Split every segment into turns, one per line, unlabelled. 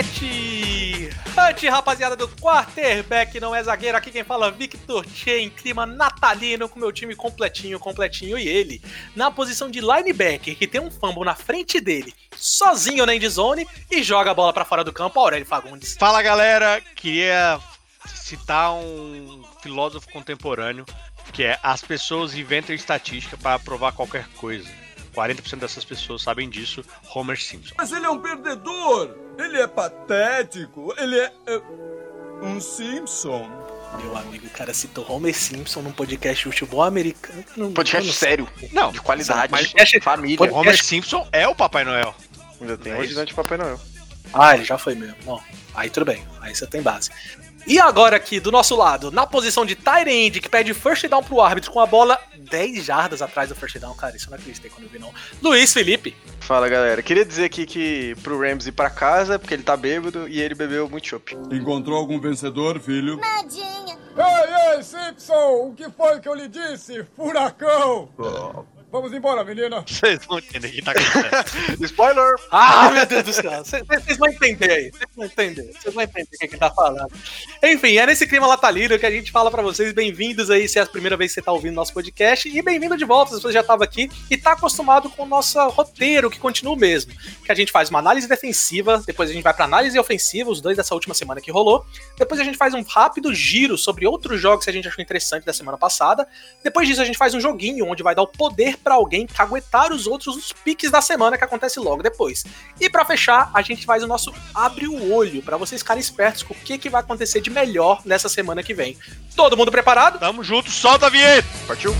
down, 7 Hunt, rapaziada do quarterback, não é zagueiro. Aqui quem fala Victor Che, em clima natalino, com meu time completinho, completinho. E ele, na posição de linebacker, que tem um fumble na frente dele, sozinho na endzone, e joga a bola para fora do campo, Aurélio Fagundes.
Fala galera, queria citar um filósofo contemporâneo, que é as pessoas inventam estatística para provar qualquer coisa. 40% dessas pessoas sabem disso, Homer Simpson.
Mas ele é um perdedor! Ele é patético! Ele é. é um Simpson.
Meu amigo, o cara citou Homer Simpson num podcast de futebol americano.
Não, podcast não sério.
Não,
de qualidade.
Mas
podcast, família.
Podcast... Homer Simpson é o Papai Noel.
Ainda tem é ajudante de Papai Noel.
Ah, ele já foi mesmo. Bom, aí tudo bem. Aí você tem base. E agora aqui, do nosso lado, na posição de tight end, que pede first down pro árbitro com a bola 10 jardas atrás do first down. Cara, isso eu não acreditei quando eu vi, não. Luiz Felipe.
Fala, galera. Queria dizer aqui que pro Rams ir pra casa, porque ele tá bêbado e ele bebeu muito chopp.
Encontrou algum vencedor, filho?
Nadinha.
Ei, ei, Simpson! O que foi que eu lhe disse? Furacão! Oh. Vamos embora, menina.
Vocês vão entender o que tá acontecendo.
Spoiler!
Ah, meu Deus do céu. Vocês vão entender aí. Vocês vão entender. Vocês vão entender o que, que tá falando. Enfim, é nesse clima latalino que a gente fala para vocês. Bem-vindos aí, se é a primeira vez que você tá ouvindo nosso podcast. E bem-vindo de volta, se você já tava aqui e tá acostumado com o nosso roteiro, que continua o mesmo. Que a gente faz uma análise defensiva, depois a gente vai pra análise ofensiva, os dois dessa última semana que rolou. Depois a gente faz um rápido giro sobre outros jogos que a gente achou interessante da semana passada. Depois disso, a gente faz um joguinho onde vai dar o poder para alguém caguetar os outros nos piques da semana que acontece logo depois. E para fechar, a gente faz o nosso abre o olho para vocês ficarem espertos com o que, que vai acontecer de melhor nessa semana que vem. Todo mundo preparado?
Tamo junto, solta a vinheta!
Partiu!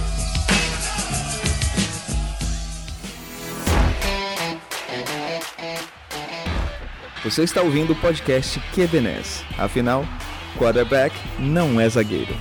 Você está ouvindo o podcast QBNES. Afinal, quarterback não é zagueiro.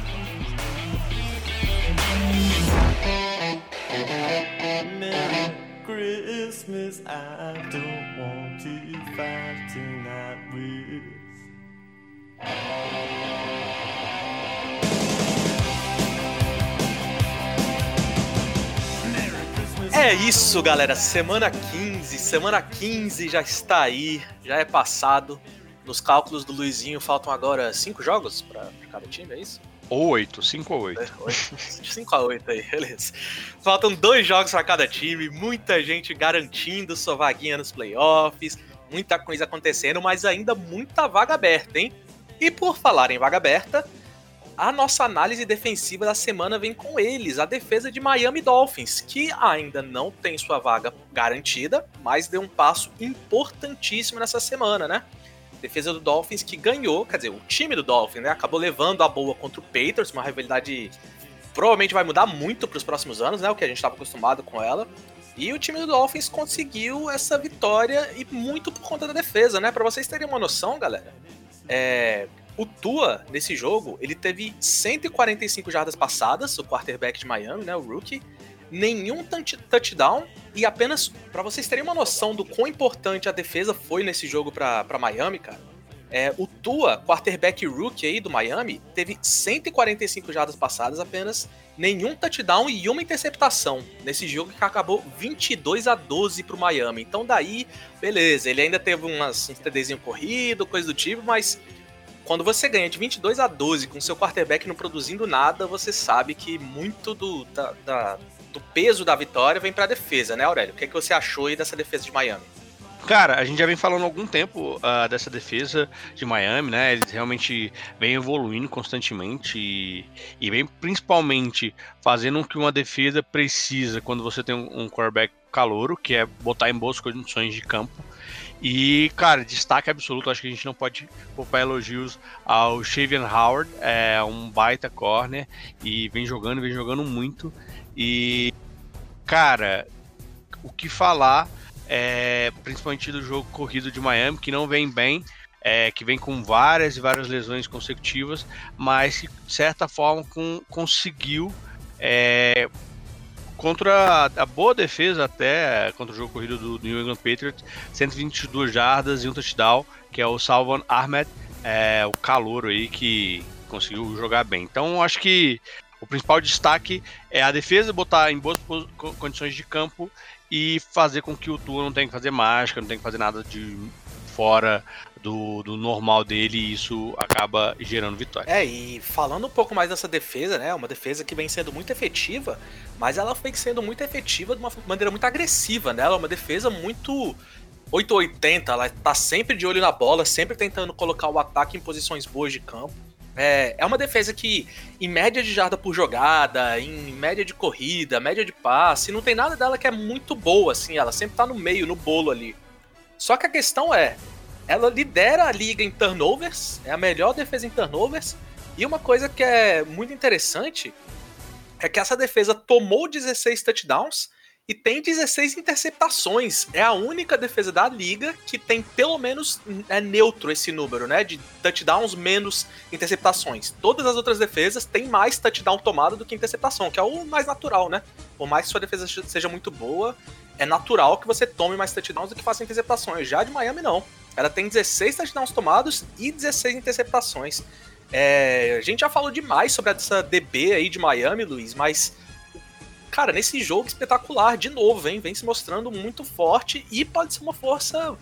É isso, galera. Semana 15, semana 15 já está aí, já é passado. Nos cálculos do Luizinho faltam agora cinco jogos para cada time, é isso?
Ou 8, 5 ou 8.
5 a 8 aí, beleza. Faltam dois jogos para cada time, muita gente garantindo sua vaguinha nos playoffs, muita coisa acontecendo, mas ainda muita vaga aberta, hein? E por falar em vaga aberta, a nossa análise defensiva da semana vem com eles, a defesa de Miami Dolphins, que ainda não tem sua vaga garantida, mas deu um passo importantíssimo nessa semana, né? Defesa do Dolphins que ganhou, quer dizer, o time do Dolphins, né? Acabou levando a boa contra o Patriots, uma rivalidade provavelmente vai mudar muito para os próximos anos, né? O que a gente estava acostumado com ela. E o time do Dolphins conseguiu essa vitória e muito por conta da defesa, né? Para vocês terem uma noção, galera, é, o Tua nesse jogo ele teve 145 jardas passadas, o quarterback de Miami, né? O rookie nenhum touchdown e apenas para vocês terem uma noção do quão importante a defesa foi nesse jogo para Miami, cara. É, o Tua, quarterback rookie aí do Miami, teve 145 jardas passadas, apenas nenhum touchdown e uma interceptação nesse jogo que acabou 22 a 12 pro Miami. Então daí, beleza, ele ainda teve umas, uns TDzinho corrido, coisa do tipo, mas quando você ganha de 22 a 12 com seu quarterback não produzindo nada, você sabe que muito do, da, da do peso da vitória vem para a defesa, né, Aurélio? O que, é que você achou aí dessa defesa de Miami?
Cara, a gente já vem falando há algum tempo uh, dessa defesa de Miami, né? Eles realmente vêm evoluindo constantemente e, e vem principalmente fazendo o que uma defesa precisa quando você tem um, um quarterback calouro, que é botar em boas condições de campo. E, cara, destaque absoluto, acho que a gente não pode poupar elogios ao Shavian Howard, é um baita corner e vem jogando, vem jogando muito. E, cara, o que falar, é, principalmente do jogo corrido de Miami, que não vem bem, é, que vem com várias e várias lesões consecutivas, mas que, de certa forma, com, conseguiu. É, contra a, boa defesa até contra o jogo corrido do, do New England Patriots, 122 jardas e um touchdown, que é o Salvan Ahmed, é, o calouro aí que conseguiu jogar bem. Então acho que o principal destaque é a defesa botar em boas condições de campo e fazer com que o Tua não tenha que fazer mágica, não tenha que fazer nada de fora do, do normal dele e isso acaba gerando vitória.
É, e falando um pouco mais dessa defesa, né? Uma defesa que vem sendo muito efetiva, mas ela vem sendo muito efetiva de uma maneira muito agressiva, né? Ela é uma defesa muito 880, ela tá sempre de olho na bola, sempre tentando colocar o ataque em posições boas de campo. É, é uma defesa que, em média de jarda por jogada, em média de corrida, média de passe, não tem nada dela que é muito boa, assim, ela sempre tá no meio, no bolo ali. Só que a questão é, ela lidera a liga em turnovers, é a melhor defesa em turnovers, e uma coisa que é muito interessante é que essa defesa tomou 16 touchdowns e tem 16 interceptações. É a única defesa da liga que tem pelo menos é neutro esse número, né? De touchdowns menos interceptações. Todas as outras defesas têm mais touchdown tomado do que interceptação, que é o mais natural, né? Por mais que sua defesa seja muito boa, é natural que você tome mais touchdowns do que faça interceptações. Já de Miami, não. Ela tem 16 touchdowns tomados e 16 interceptações. É, a gente já falou demais sobre essa DB aí de Miami, Luiz, mas cara, nesse jogo espetacular, de novo, hein? Vem se mostrando muito forte e pode ser uma força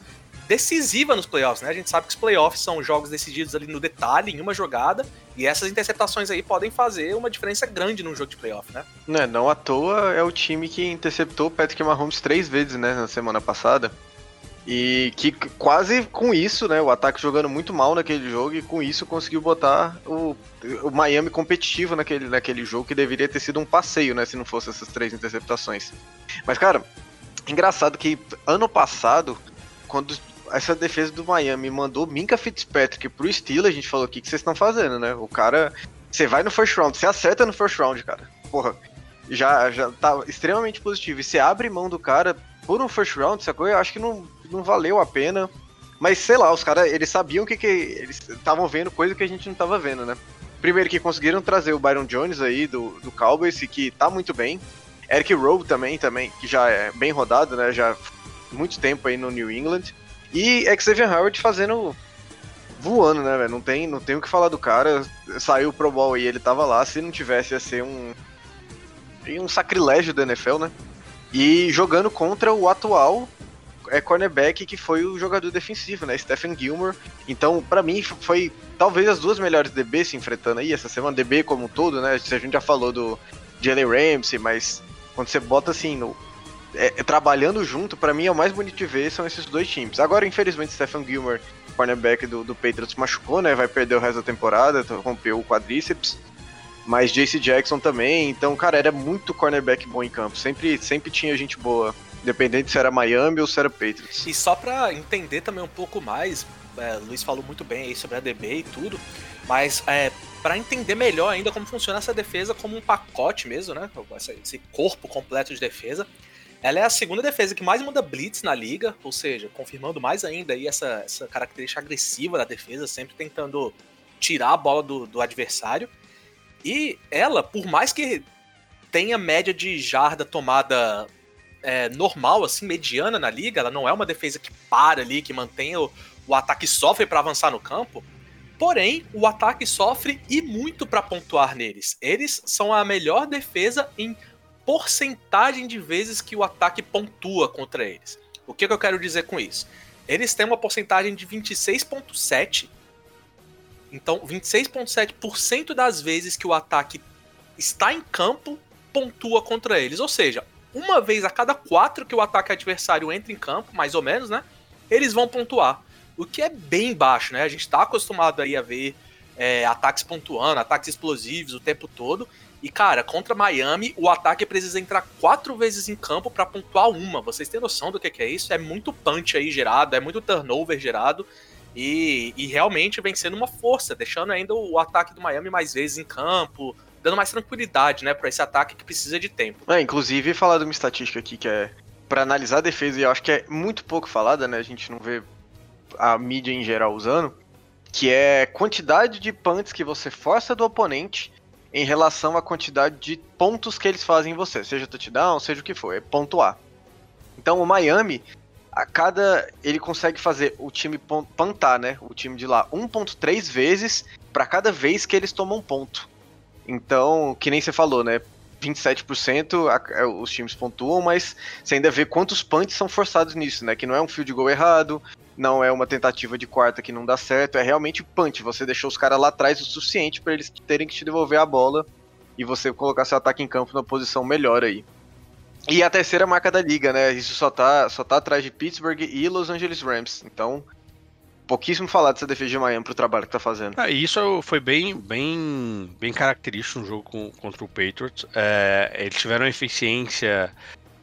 decisiva nos playoffs, né? A gente sabe que os playoffs são jogos decididos ali no detalhe, em uma jogada, e essas interceptações aí podem fazer uma diferença grande num jogo de playoff, né?
Não, é, não à toa é o time que interceptou Patrick Mahomes três vezes, né, na semana passada. E que quase com isso, né? O ataque jogando muito mal naquele jogo e com isso conseguiu botar o, o Miami competitivo naquele, naquele jogo que deveria ter sido um passeio, né? Se não fosse essas três interceptações. Mas, cara, engraçado que ano passado, quando essa defesa do Miami mandou Minka Fitzpatrick pro Steelers, a gente falou: o que, que vocês estão fazendo, né? O cara. Você vai no first round, você acerta no first round, cara. Porra. Já, já tá extremamente positivo. E você abre mão do cara por um first round, sacou? Eu acho que não, não valeu a pena. Mas sei lá, os caras, eles sabiam que, que eles estavam vendo coisa que a gente não tava vendo, né? Primeiro que conseguiram trazer o Byron Jones aí do, do Cowboys, que tá muito bem. Eric Rowe também, também, que já é bem rodado, né? Já muito tempo aí no New England. E Xavier Howard fazendo voando, né, velho? Não tem, não tem o que falar do cara. Saiu pro Bowl e ele tava lá. Se não tivesse, ia ser um um sacrilégio da NFL, né? E jogando contra o atual é cornerback que foi o jogador defensivo, né? Stephen Gilmore. Então, para mim, foi talvez as duas melhores DB se enfrentando aí essa semana. DB como um todo, né? A gente já falou do Jalen Ramsey, mas quando você bota assim no. É, é, trabalhando junto, para mim é o mais bonito de ver são esses dois times. Agora, infelizmente, Stephen Gilmore, cornerback do, do Patriots, machucou, né? Vai perder o resto da temporada, rompeu o quadríceps. Mas JC Jackson também, então, cara, era muito cornerback bom em campo. Sempre, sempre tinha gente boa Independente se era Miami ou se era Patriots.
E só pra entender também um pouco mais, é, Luiz falou muito bem aí sobre a DB e tudo, mas é, para entender melhor ainda como funciona essa defesa como um pacote mesmo, né? Esse corpo completo de defesa. Ela é a segunda defesa que mais manda blitz na liga, ou seja, confirmando mais ainda aí essa, essa característica agressiva da defesa, sempre tentando tirar a bola do, do adversário. E ela, por mais que tenha média de jarda tomada é, normal, assim, mediana na liga, ela não é uma defesa que para ali, que mantém o, o ataque sofre para avançar no campo. Porém, o ataque sofre e muito para pontuar neles. Eles são a melhor defesa em porcentagem de vezes que o ataque pontua contra eles. O que, que eu quero dizer com isso? Eles têm uma porcentagem de 26,7. Então, 26,7% das vezes que o ataque está em campo pontua contra eles. Ou seja, uma vez a cada quatro que o ataque adversário entra em campo, mais ou menos, né? Eles vão pontuar. O que é bem baixo, né? A gente está acostumado aí a ver é, ataques pontuando, ataques explosivos o tempo todo. E, cara, contra Miami, o ataque precisa entrar quatro vezes em campo para pontuar uma. Vocês têm noção do que, que é isso? É muito punch aí gerado, é muito turnover gerado. E, e realmente vem sendo uma força, deixando ainda o ataque do Miami mais vezes em campo, dando mais tranquilidade, né, para esse ataque que precisa de tempo.
É, inclusive, falar de uma estatística aqui que é para analisar a defesa, e eu acho que é muito pouco falada, né, a gente não vê a mídia em geral usando, que é quantidade de punts que você força do oponente em relação à quantidade de pontos que eles fazem em você, seja touchdown, seja o que for, é pontuar. Então o Miami, a cada. ele consegue fazer o time pantar, né? O time de lá 1,3 vezes para cada vez que eles tomam ponto. Então, que nem você falou, né? 27% a, a, os times pontuam, mas você ainda vê quantos punts são forçados nisso, né? Que não é um field goal errado, não é uma tentativa de quarta que não dá certo, é realmente punch. Você deixou os caras lá atrás o suficiente para eles terem que te devolver a bola e você colocar seu ataque em campo na posição melhor aí. E a terceira marca da liga, né? Isso só tá, só tá atrás de Pittsburgh e Los Angeles Rams. Então, pouquíssimo falar dessa defesa de Miami pro trabalho que tá fazendo.
Ah, isso foi bem, bem, bem característico no jogo com, contra o Patriots. É, eles tiveram eficiência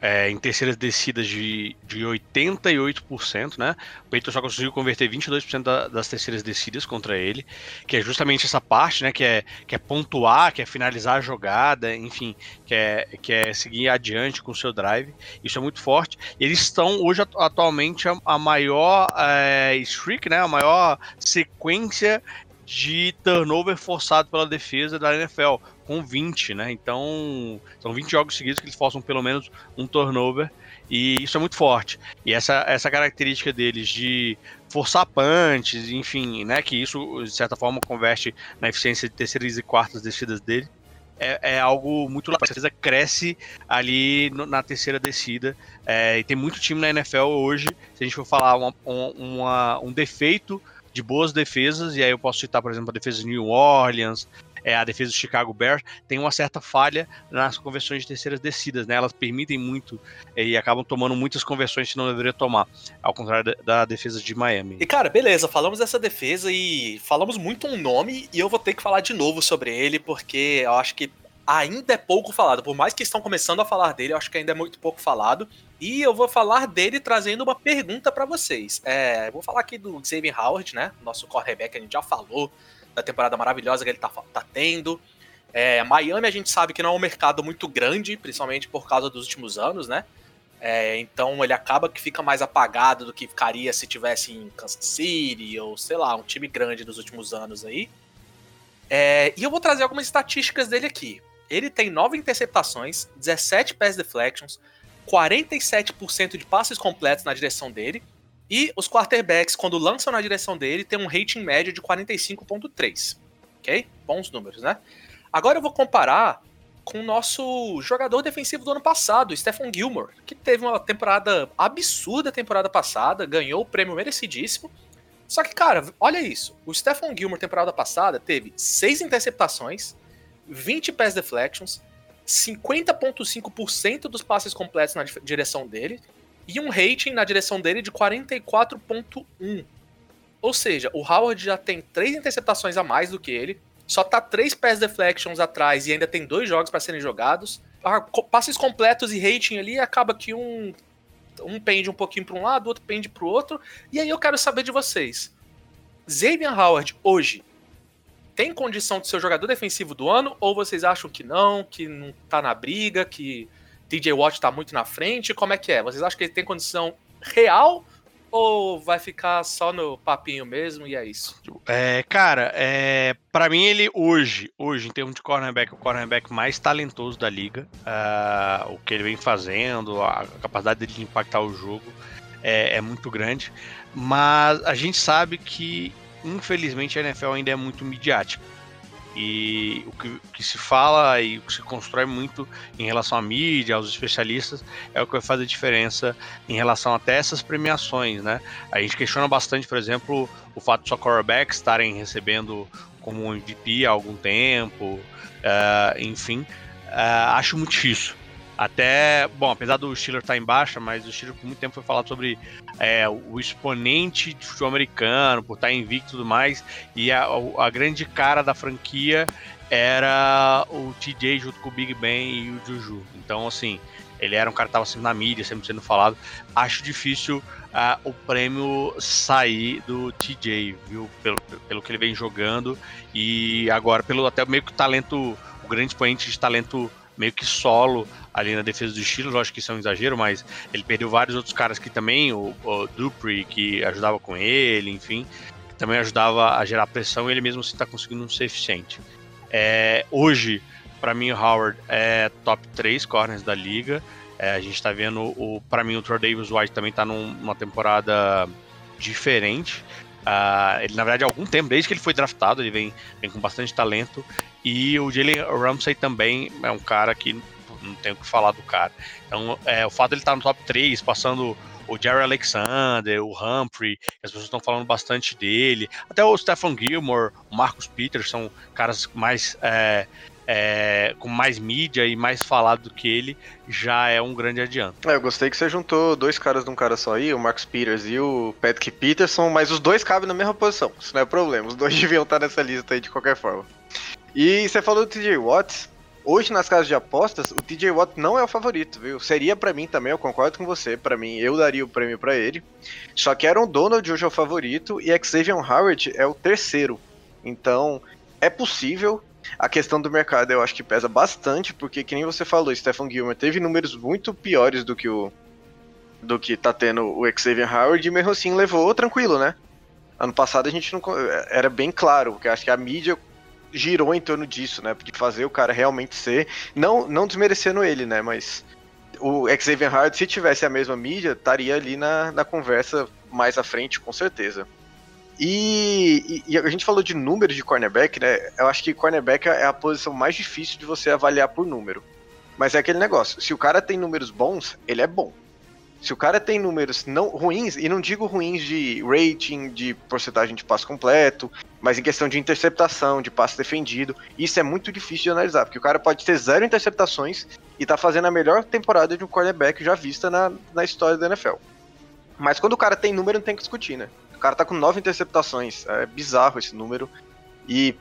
é, em terceiras descidas de, de 88%, né? O Peyton só conseguiu converter 22% da, das terceiras descidas contra ele, que é justamente essa parte, né? Que é, que é pontuar, que é finalizar a jogada, enfim, que é, que é seguir adiante com o seu drive. Isso é muito forte. Eles estão hoje atualmente a, a maior é, streak, né? A maior sequência de turnover forçado pela defesa da NFL, com 20, né? Então, são 20 jogos seguidos que eles forçam pelo menos um turnover, e isso é muito forte. E essa, essa característica deles de forçar punches, enfim, né? Que isso, de certa forma, converte na eficiência de terceiras e quartas descidas dele. É, é, algo muito legal. A defesa cresce ali no, na terceira descida. É, e tem muito time na NFL hoje. Se a gente for falar uma, uma, um defeito de boas defesas, e aí eu posso citar, por exemplo, a defesa de New Orleans, é, a defesa do Chicago Bears, tem uma certa falha nas conversões de terceiras descidas, né? Elas permitem muito é, e acabam tomando muitas conversões que não deveria tomar, ao contrário da, da, defesa de Miami.
E cara, beleza, falamos dessa defesa e falamos muito um nome e eu vou ter que falar de novo sobre ele, porque eu acho que ainda é pouco falado. Por mais que estão começando a falar dele, eu acho que ainda é muito pouco falado. E eu vou falar dele trazendo uma pergunta para vocês. É, vou falar aqui do Xavier Howard, né? Nosso quarterback, a gente já falou da temporada maravilhosa que ele tá, tá tendo. É, Miami a gente sabe que não é um mercado muito grande, principalmente por causa dos últimos anos, né? É, então ele acaba que fica mais apagado do que ficaria se tivesse em Kansas City ou sei lá, um time grande dos últimos anos aí. É, e eu vou trazer algumas estatísticas dele aqui. Ele tem 9 interceptações, 17 pass deflections, 47% de passes completos na direção dele. E os quarterbacks, quando lançam na direção dele, tem um rating médio de 45,3. Ok? Bons números, né? Agora eu vou comparar com o nosso jogador defensivo do ano passado, Stephen Gilmore, que teve uma temporada absurda temporada passada, ganhou o prêmio merecidíssimo. Só que, cara, olha isso. O Stephen Gilmore, temporada passada, teve 6 interceptações, 20 pass deflections, 50,5% dos passes completos na direção dele e um rating na direção dele de 44,1. Ou seja, o Howard já tem três interceptações a mais do que ele, só tá três pass deflections atrás e ainda tem dois jogos para serem jogados. Ah, passes completos e rating ali acaba que um um pende um pouquinho para um lado, outro pende para o outro. E aí eu quero saber de vocês. Xavier Howard hoje tem condição de ser o jogador defensivo do ano? Ou vocês acham que não, que não tá na briga, que TJ Watt tá muito na frente? Como é que é? Vocês acham que ele tem condição real? Ou vai ficar só no papinho mesmo e é isso?
É, cara, é, para mim ele hoje, hoje, em termos de cornerback, é o cornerback mais talentoso da liga. Uh, o que ele vem fazendo, a capacidade dele de impactar o jogo é, é muito grande. Mas a gente sabe que infelizmente a NFL ainda é muito midiática. E o que, que, se fala e o que se constrói muito em relação à mídia, aos especialistas, é o que vai fazer diferença em relação até essas premiações, né? A gente questiona bastante, por exemplo, o fato de só quarterbacks estarem recebendo como MVP há algum tempo, uh, enfim. Uh, acho muito difícil. Até, bom, apesar do Steelers estar em baixa, mas o Steelers por muito tempo foi falado sobre é, o exponente de futebol americano, por estar invicto e tudo mais, e a, a, grande cara da franquia era o TJ junto com o Big Ben e o Juju. Então, assim, ele era um cara que estava sempre na mídia, sempre sendo falado. Acho difícil uh, o prêmio sair do TJ, viu? Pelo, pelo que ele vem jogando e agora pelo até meio que o talento, o grande expoente de talento meio que solo ali na defesa do Steelers, acho que isso é um exagero, mas ele perdeu vários outros caras que também, o, o Dupree, que ajudava com ele, enfim, também ajudava a gerar pressão e ele mesmo assim está conseguindo ser eficiente. É, hoje, para mim, o Howard é top 3 corners da liga. É, a gente está vendo, o para mim, o Troy Davis White também está numa temporada diferente. Uh, ele, na verdade, há algum tempo, desde que ele foi draftado, ele vem, vem com bastante talento. E o Jalen Ramsey também é um cara que não tenho o que falar do cara. Então, é, o fato de ele estar no top 3, passando o Jerry Alexander, o Humphrey, as pessoas estão falando bastante dele, até o Stephen Gilmore, o Marcus Peters, são caras mais é, é, com mais mídia e mais falado do que ele, já é um grande adianto.
É, eu gostei que você juntou dois caras de um cara só aí, o Marcus Peters e o Patrick Peterson, mas os dois cabem na mesma posição, isso não é problema, os dois deviam estar nessa lista aí de qualquer forma. E você falou do TJ Watts, hoje nas casas de apostas, o TJ Watt não é o favorito, viu? Seria para mim também, eu concordo com você, para mim eu daria o prêmio para ele. Só que Aaron Donald hoje é o favorito e Xavier Howard é o terceiro. Então, é possível, a questão do mercado eu acho que pesa bastante, porque que nem você falou, Stephen Gilmer teve números muito piores do que o do que tá tendo o Xavier Howard e mesmo assim levou tranquilo, né? Ano passado a gente não era bem claro, porque acho que a mídia girou em torno disso, né, de fazer o cara realmente ser, não não desmerecendo ele, né, mas o Xavier Howard se tivesse a mesma mídia, estaria ali na, na conversa mais à frente, com certeza. E, e, a gente falou de números de cornerback, né? Eu acho que cornerback é a posição mais difícil de você avaliar por número. Mas é aquele negócio: se o cara tem números bons, ele é bom. Se o cara tem números não ruins, e não digo ruins de rating, de porcentagem de passo completo, mas em questão de interceptação, de passe defendido, isso é muito difícil de analisar, porque o cara pode ter zero interceptações e tá fazendo a melhor temporada de um cornerback já vista na, na história da NFL. Mas quando o cara tem número, não tem que discutir, né? cara tá com nove interceptações. É bizarro esse número. E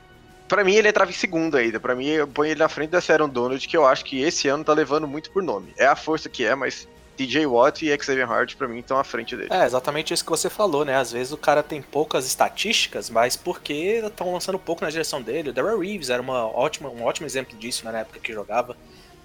para mim ele entrava em segundo ainda. Para mim eu ponho ele na frente da Aaron Donald, que eu acho que esse ano tá levando muito por nome. É a força que é, mas TJ Watt e Xavier Hart para mim estão à frente dele.
É, exatamente isso que você falou, né? Às vezes o cara tem poucas estatísticas, mas porque estão lançando pouco na direção dele. O Darrell Reeves era uma ótima, um ótimo exemplo disso né, na época que jogava.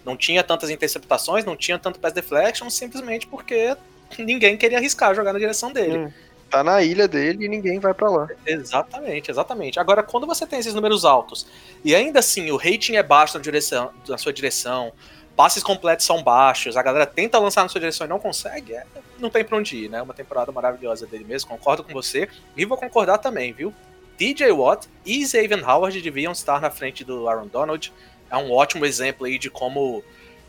Não tinha tantas interceptações, não tinha tanto pass deflection, simplesmente porque ninguém queria arriscar jogar na direção dele. Hum
tá na ilha dele e ninguém vai para lá.
Exatamente, exatamente. Agora, quando você tem esses números altos e ainda assim o rating é baixo na, direção, na sua direção, passes completos são baixos, a galera tenta lançar na sua direção e não consegue, é, não tem pra onde ir, né? Uma temporada maravilhosa dele mesmo, concordo com você. E vou concordar também, viu? DJ Watt e Xavier Howard deviam estar na frente do Aaron Donald. É um ótimo exemplo aí de como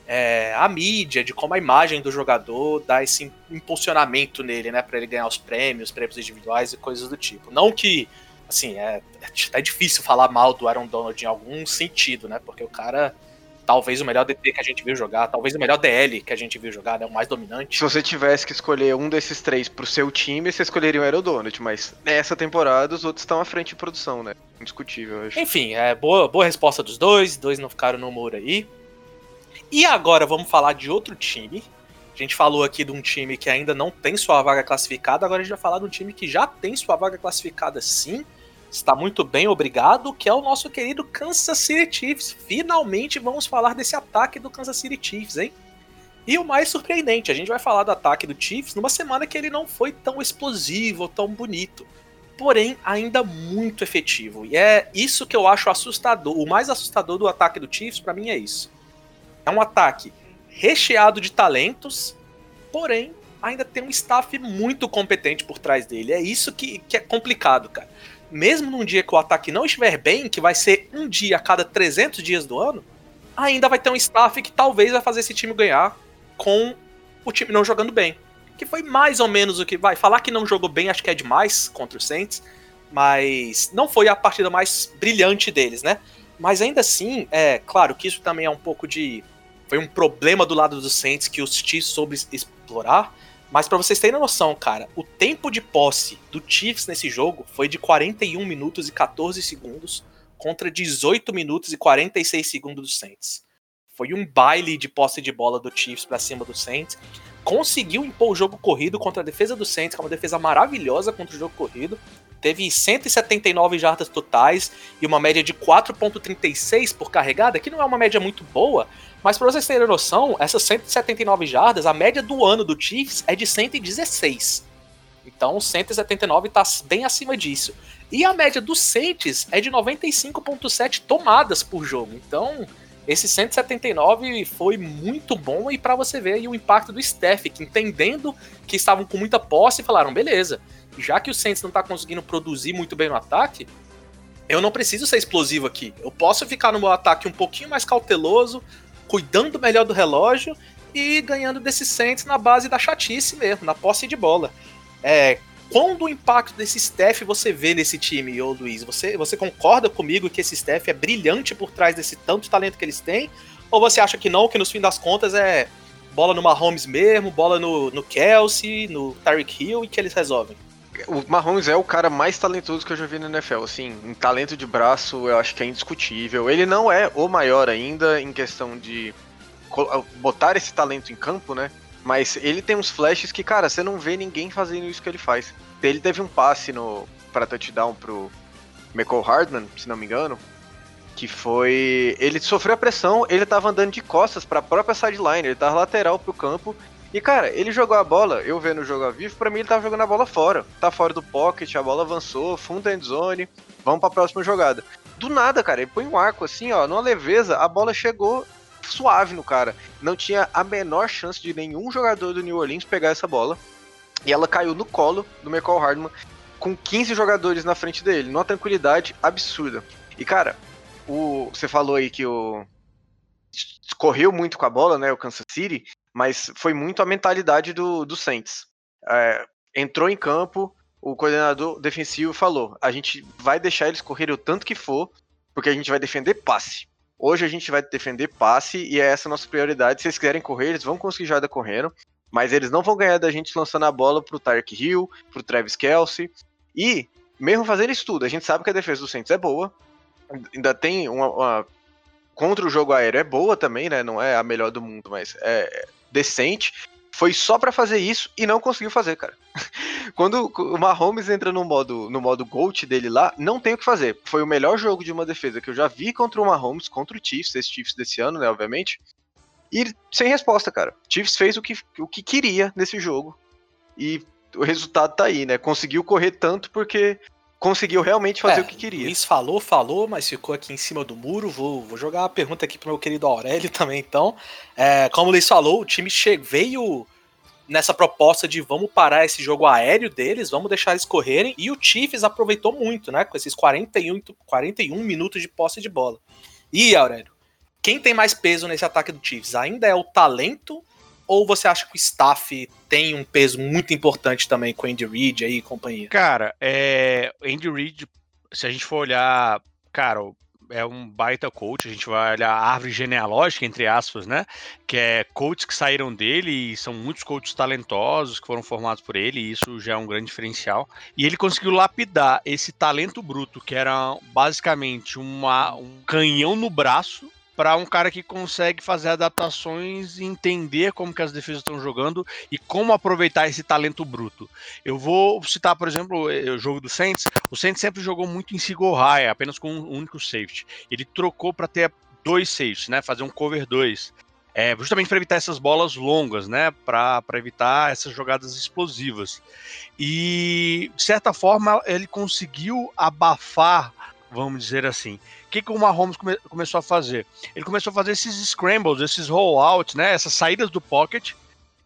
é, a mídia, de como a imagem do jogador dá esse impulsionamento nele, né, para ele ganhar os prêmios, prêmios individuais e coisas do tipo. Não que, assim, é, é difícil falar mal do Aaron Donald em algum sentido, né, porque o cara talvez o melhor DT que a gente viu jogar, talvez o melhor DL que a gente viu jogar, né, o mais dominante.
Se você tivesse que escolher um desses três pro seu time, você escolheria o Aaron Donald, mas nessa temporada os outros estão à frente de produção, né? Indiscutível, eu acho.
Enfim, é boa, boa resposta dos dois, dois não ficaram no muro aí. E agora vamos falar de outro time. A gente falou aqui de um time que ainda não tem sua vaga classificada, agora a gente vai falar de um time que já tem sua vaga classificada sim. Está muito bem, obrigado, que é o nosso querido Kansas City Chiefs. Finalmente vamos falar desse ataque do Kansas City Chiefs, hein? E o mais surpreendente, a gente vai falar do ataque do Chiefs numa semana que ele não foi tão explosivo, tão bonito. Porém, ainda muito efetivo. E é isso que eu acho assustador. O mais assustador do ataque do Chiefs, para mim, é isso é um ataque recheado de talentos, porém ainda tem um staff muito competente por trás dele. É isso que, que é complicado, cara. Mesmo num dia que o ataque não estiver bem, que vai ser um dia a cada 300 dias do ano, ainda vai ter um staff que talvez vai fazer esse time ganhar com o time não jogando bem. Que foi mais ou menos o que vai. Falar que não jogou bem acho que é demais contra o Saints, mas não foi a partida mais brilhante deles, né? Mas ainda assim, é claro que isso também é um pouco de foi um problema do lado dos Saints que os Chiefs soube explorar. Mas para vocês terem noção, cara, o tempo de posse do Chiefs nesse jogo foi de 41 minutos e 14 segundos contra 18 minutos e 46 segundos do Saints. Foi um baile de posse de bola do Chiefs para cima do Saints. Conseguiu impor o jogo corrido contra a defesa do Saints, que é uma defesa maravilhosa contra o jogo corrido. Teve 179 jardas totais e uma média de 4.36 por carregada, que não é uma média muito boa, mas para vocês terem noção, essas 179 jardas, a média do ano do Chiefs é de 116. Então 179 está bem acima disso. E a média do Saints é de 95.7 tomadas por jogo. Então esse 179 foi muito bom e para você ver o impacto do Steph, que entendendo que estavam com muita posse, falaram, beleza, já que o Saints não tá conseguindo produzir muito bem no ataque, eu não preciso ser explosivo aqui. Eu posso ficar no meu ataque um pouquinho mais cauteloso, cuidando melhor do relógio e ganhando desses Saints na base da chatice mesmo, na posse de bola. É, quando o impacto desse Steph você vê nesse time, ô Luiz? Você, você concorda comigo que esse Steph é brilhante por trás desse tanto talento que eles têm? Ou você acha que não, que no fim das contas é bola no Mahomes mesmo, bola no, no Kelsey, no Tyreek Hill e que eles resolvem?
O Mahomes é o cara mais talentoso que eu já vi no NFL, assim, em talento de braço eu acho que é indiscutível. Ele não é o maior ainda em questão de botar esse talento em campo, né? Mas ele tem uns flashes que, cara, você não vê ninguém fazendo isso que ele faz. Ele teve um passe no para touchdown pro Michael Hardman, se não me engano, que foi ele sofreu a pressão, ele tava andando de costas para a própria sideline, ele tava lateral pro campo. E cara, ele jogou a bola, eu vendo o jogo ao vivo, para mim ele tava jogando a bola fora. Tá fora do pocket, a bola avançou, fundo end zone, vamos para a próxima jogada. Do nada, cara, ele põe um arco assim, ó, numa leveza, a bola chegou suave no cara. Não tinha a menor chance de nenhum jogador do New Orleans pegar essa bola. E ela caiu no colo do Michael Hardman com 15 jogadores na frente dele, numa tranquilidade absurda. E cara, o você falou aí que o correu muito com a bola, né, o Kansas City, mas foi muito a mentalidade do, do Saints. É, entrou em campo, o coordenador defensivo falou: a gente vai deixar eles correrem o tanto que for, porque a gente vai defender passe. Hoje a gente vai defender passe e é essa a nossa prioridade. Se eles quiserem correr, eles vão conseguir jarda correndo, mas eles não vão ganhar da gente lançando a bola pro Tark Hill, pro Travis Kelsey. E, mesmo fazendo isso tudo, a gente sabe que a defesa do Saints é boa. Ainda tem uma, uma, Contra o jogo aéreo é boa também, né? Não é a melhor do mundo, mas é decente foi só para fazer isso e não conseguiu fazer, cara. Quando o Mahomes entra no modo, no modo GOAT dele lá, não tem o que fazer. Foi o melhor jogo de uma defesa que eu já vi contra o Mahomes, contra o Chiefs, esse Chiefs desse ano, né, obviamente. E sem resposta, cara. O Chiefs fez o que, o que queria nesse jogo. E o resultado tá aí, né? Conseguiu correr tanto porque conseguiu realmente fazer é, o que queria.
Luiz falou, falou, mas ficou aqui em cima do muro. Vou, vou jogar uma pergunta aqui pro meu querido Aurélio também, então. É, como o Luiz falou, o time veio nessa proposta de vamos parar esse jogo aéreo deles, vamos deixar eles correrem, e o Chiefs aproveitou muito, né, com esses 41, 41 minutos de posse de bola. E, Aurélio, quem tem mais peso nesse ataque do Chiefs? Ainda é o talento ou você acha que o staff tem um peso muito importante também com Andy Reid aí e companhia?
Cara, é, Andy Reid, se a gente for olhar, cara, é um baita coach, a gente vai olhar a árvore genealógica, entre aspas, né? Que é coaches que saíram dele e são muitos coaches talentosos que foram formados por ele, e isso já é um grande diferencial. E ele conseguiu lapidar esse talento bruto, que era basicamente uma, um canhão no braço para um cara que consegue fazer adaptações e entender como que as defesas estão jogando e como aproveitar esse talento bruto. Eu vou citar, por exemplo, o jogo do Saints. O Saints sempre jogou muito em single high, apenas com um único safety. Ele trocou para ter dois safeties, né? Fazer um cover 2. É, justamente para evitar essas bolas longas, né? Para evitar essas jogadas explosivas. E, de certa forma, ele conseguiu abafar, vamos dizer assim, que, que o Mahomes come, começou a fazer? Ele começou a fazer esses scrambles, esses rollouts, né, essas saídas do pocket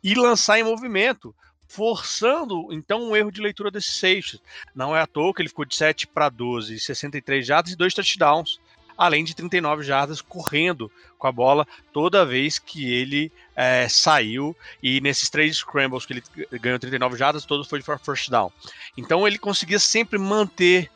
e lançar em movimento, forçando então um erro de leitura desses safeties. Não é à toa que ele ficou de 7 para 12, 63 jardas e dois touchdowns, além de 39 jardas correndo com a bola toda vez que ele é, saiu. E nesses três scrambles que ele ganhou 39 jardas, todos foi for first down. Então ele conseguia sempre manter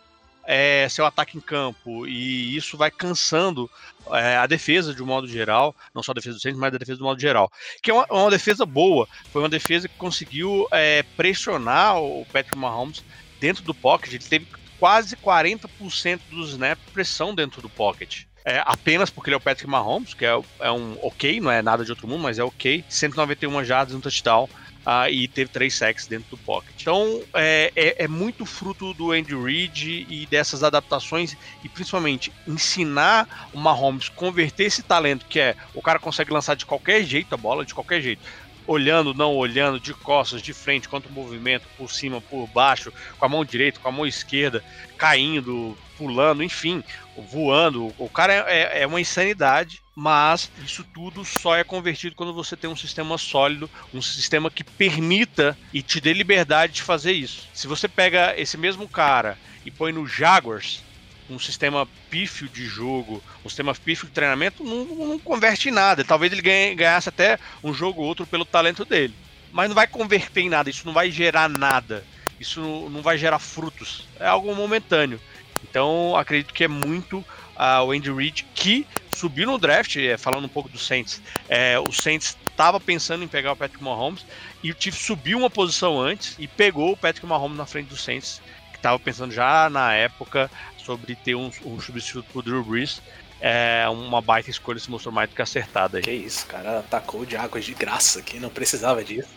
é, seu ataque em campo, e isso vai cansando é, a defesa de um modo geral, não só a defesa do centro, mas a defesa do modo geral. Que é uma, uma defesa boa, foi uma defesa que conseguiu é, pressionar o Patrick Mahomes dentro do pocket, ele teve quase 40% dos snaps pressão dentro do pocket. É, apenas porque ele é o Patrick Mahomes, que é, é um ok, não é nada de outro mundo, mas é ok. 191 jardas, um touchdown uh, e teve três sacks dentro do pocket. Então é, é, é, muito fruto do Andy Reid e dessas adaptações e principalmente ensinar o Mahomes converter esse talento que é o cara consegue lançar de qualquer jeito a bola, de qualquer jeito. olhando, não olhando, de costas, de frente, quanto movimento, por cima, por baixo, com a mão direita, com a mão esquerda, caindo, pulando, enfim, voando. O cara é, é, é uma insanidade, mas isso tudo só é convertido quando você tem um sistema sólido, um sistema que permita e te dê liberdade de fazer isso. Se você pega esse mesmo cara e põe no Jaguars, um sistema pífio de jogo, um sistema pífio de treinamento, não, não converte em nada. Talvez ele ganhe, ganhasse até um jogo ou outro pelo talento dele. Mas não vai converter em nada, isso não vai gerar nada. Isso não, não vai gerar frutos. É algo momentâneo. Então, acredito que é muito uh, o Andy Reid que subiu no draft, é, falando um pouco do Saints. É, o Saints estava pensando em pegar o Patrick Mahomes e o Chiefs subiu uma posição antes e pegou o Patrick Mahomes na frente do Saints, que estava pensando já na época sobre ter um, um substituto pro Drew Brees. É uma baita escolha se mostrou mais do que acertada aí.
Que isso, cara atacou de águas de graça aqui, não precisava disso.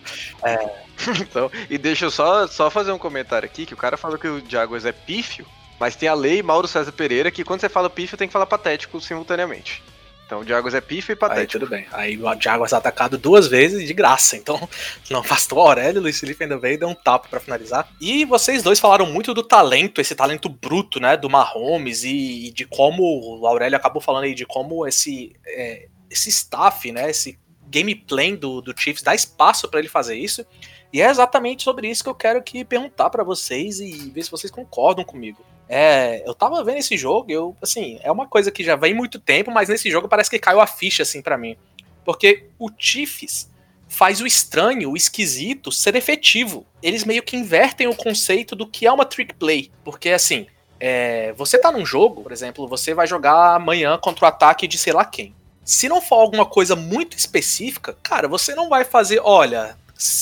É...
então, e deixa eu só, só fazer um comentário aqui, que o cara falou que o Jaguars é pífio, mas tem a lei Mauro César Pereira que quando você fala pífio tem que falar patético simultaneamente. Então o Jaguars é pífio e patético.
Aí tudo bem. Aí o Jaguars é atacado duas vezes de graça. Então não afastou o Aurélio, o Luiz Felipe ainda veio e deu um tapa para finalizar. E vocês dois falaram muito do talento, esse talento bruto, né, do Mahomes e, e de como o Aurélio acabou falando aí de como esse é, esse staff, né, esse gameplay do, do Chiefs dá espaço para ele fazer isso. E é exatamente sobre isso que eu quero aqui perguntar para vocês e ver se vocês concordam comigo. É, eu tava vendo esse jogo, eu, assim, é uma coisa que já vem muito tempo, mas nesse jogo parece que caiu a ficha, assim, para mim. Porque o Chiefs faz o estranho, o esquisito ser efetivo. Eles meio que invertem o conceito do que é uma trick play. Porque, assim, é, você tá num jogo, por exemplo, você vai jogar amanhã contra o ataque de sei lá quem. Se não for alguma coisa muito específica, cara, você não vai fazer, olha,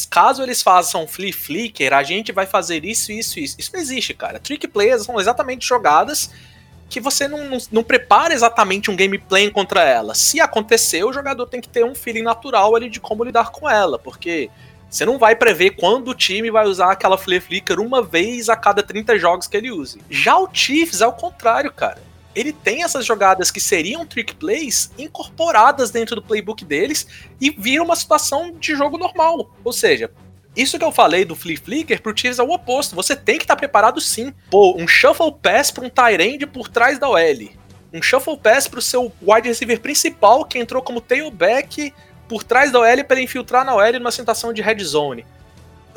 caso eles façam flea flicker, a gente vai fazer isso, isso, isso. Isso não existe, cara. Trick plays são exatamente jogadas que você não, não, não, prepara exatamente um gameplay contra ela. Se acontecer, o jogador tem que ter um feeling natural ali de como lidar com ela, porque você não vai prever quando o time vai usar aquela flea flicker uma vez a cada 30 jogos que ele use. Já o Chiefs é o contrário, cara ele tem essas jogadas que seriam trick plays incorporadas dentro do playbook deles e vira uma situação de jogo normal. Ou seja, isso que eu falei do Flea Flicker pro Chiefs é o oposto. Você tem que estar tá preparado sim. Pô, um shuffle pass para um tight por trás da OL. Um shuffle pass pro seu wide receiver principal que entrou como tailback por trás da OL para infiltrar na OL numa situação de red zone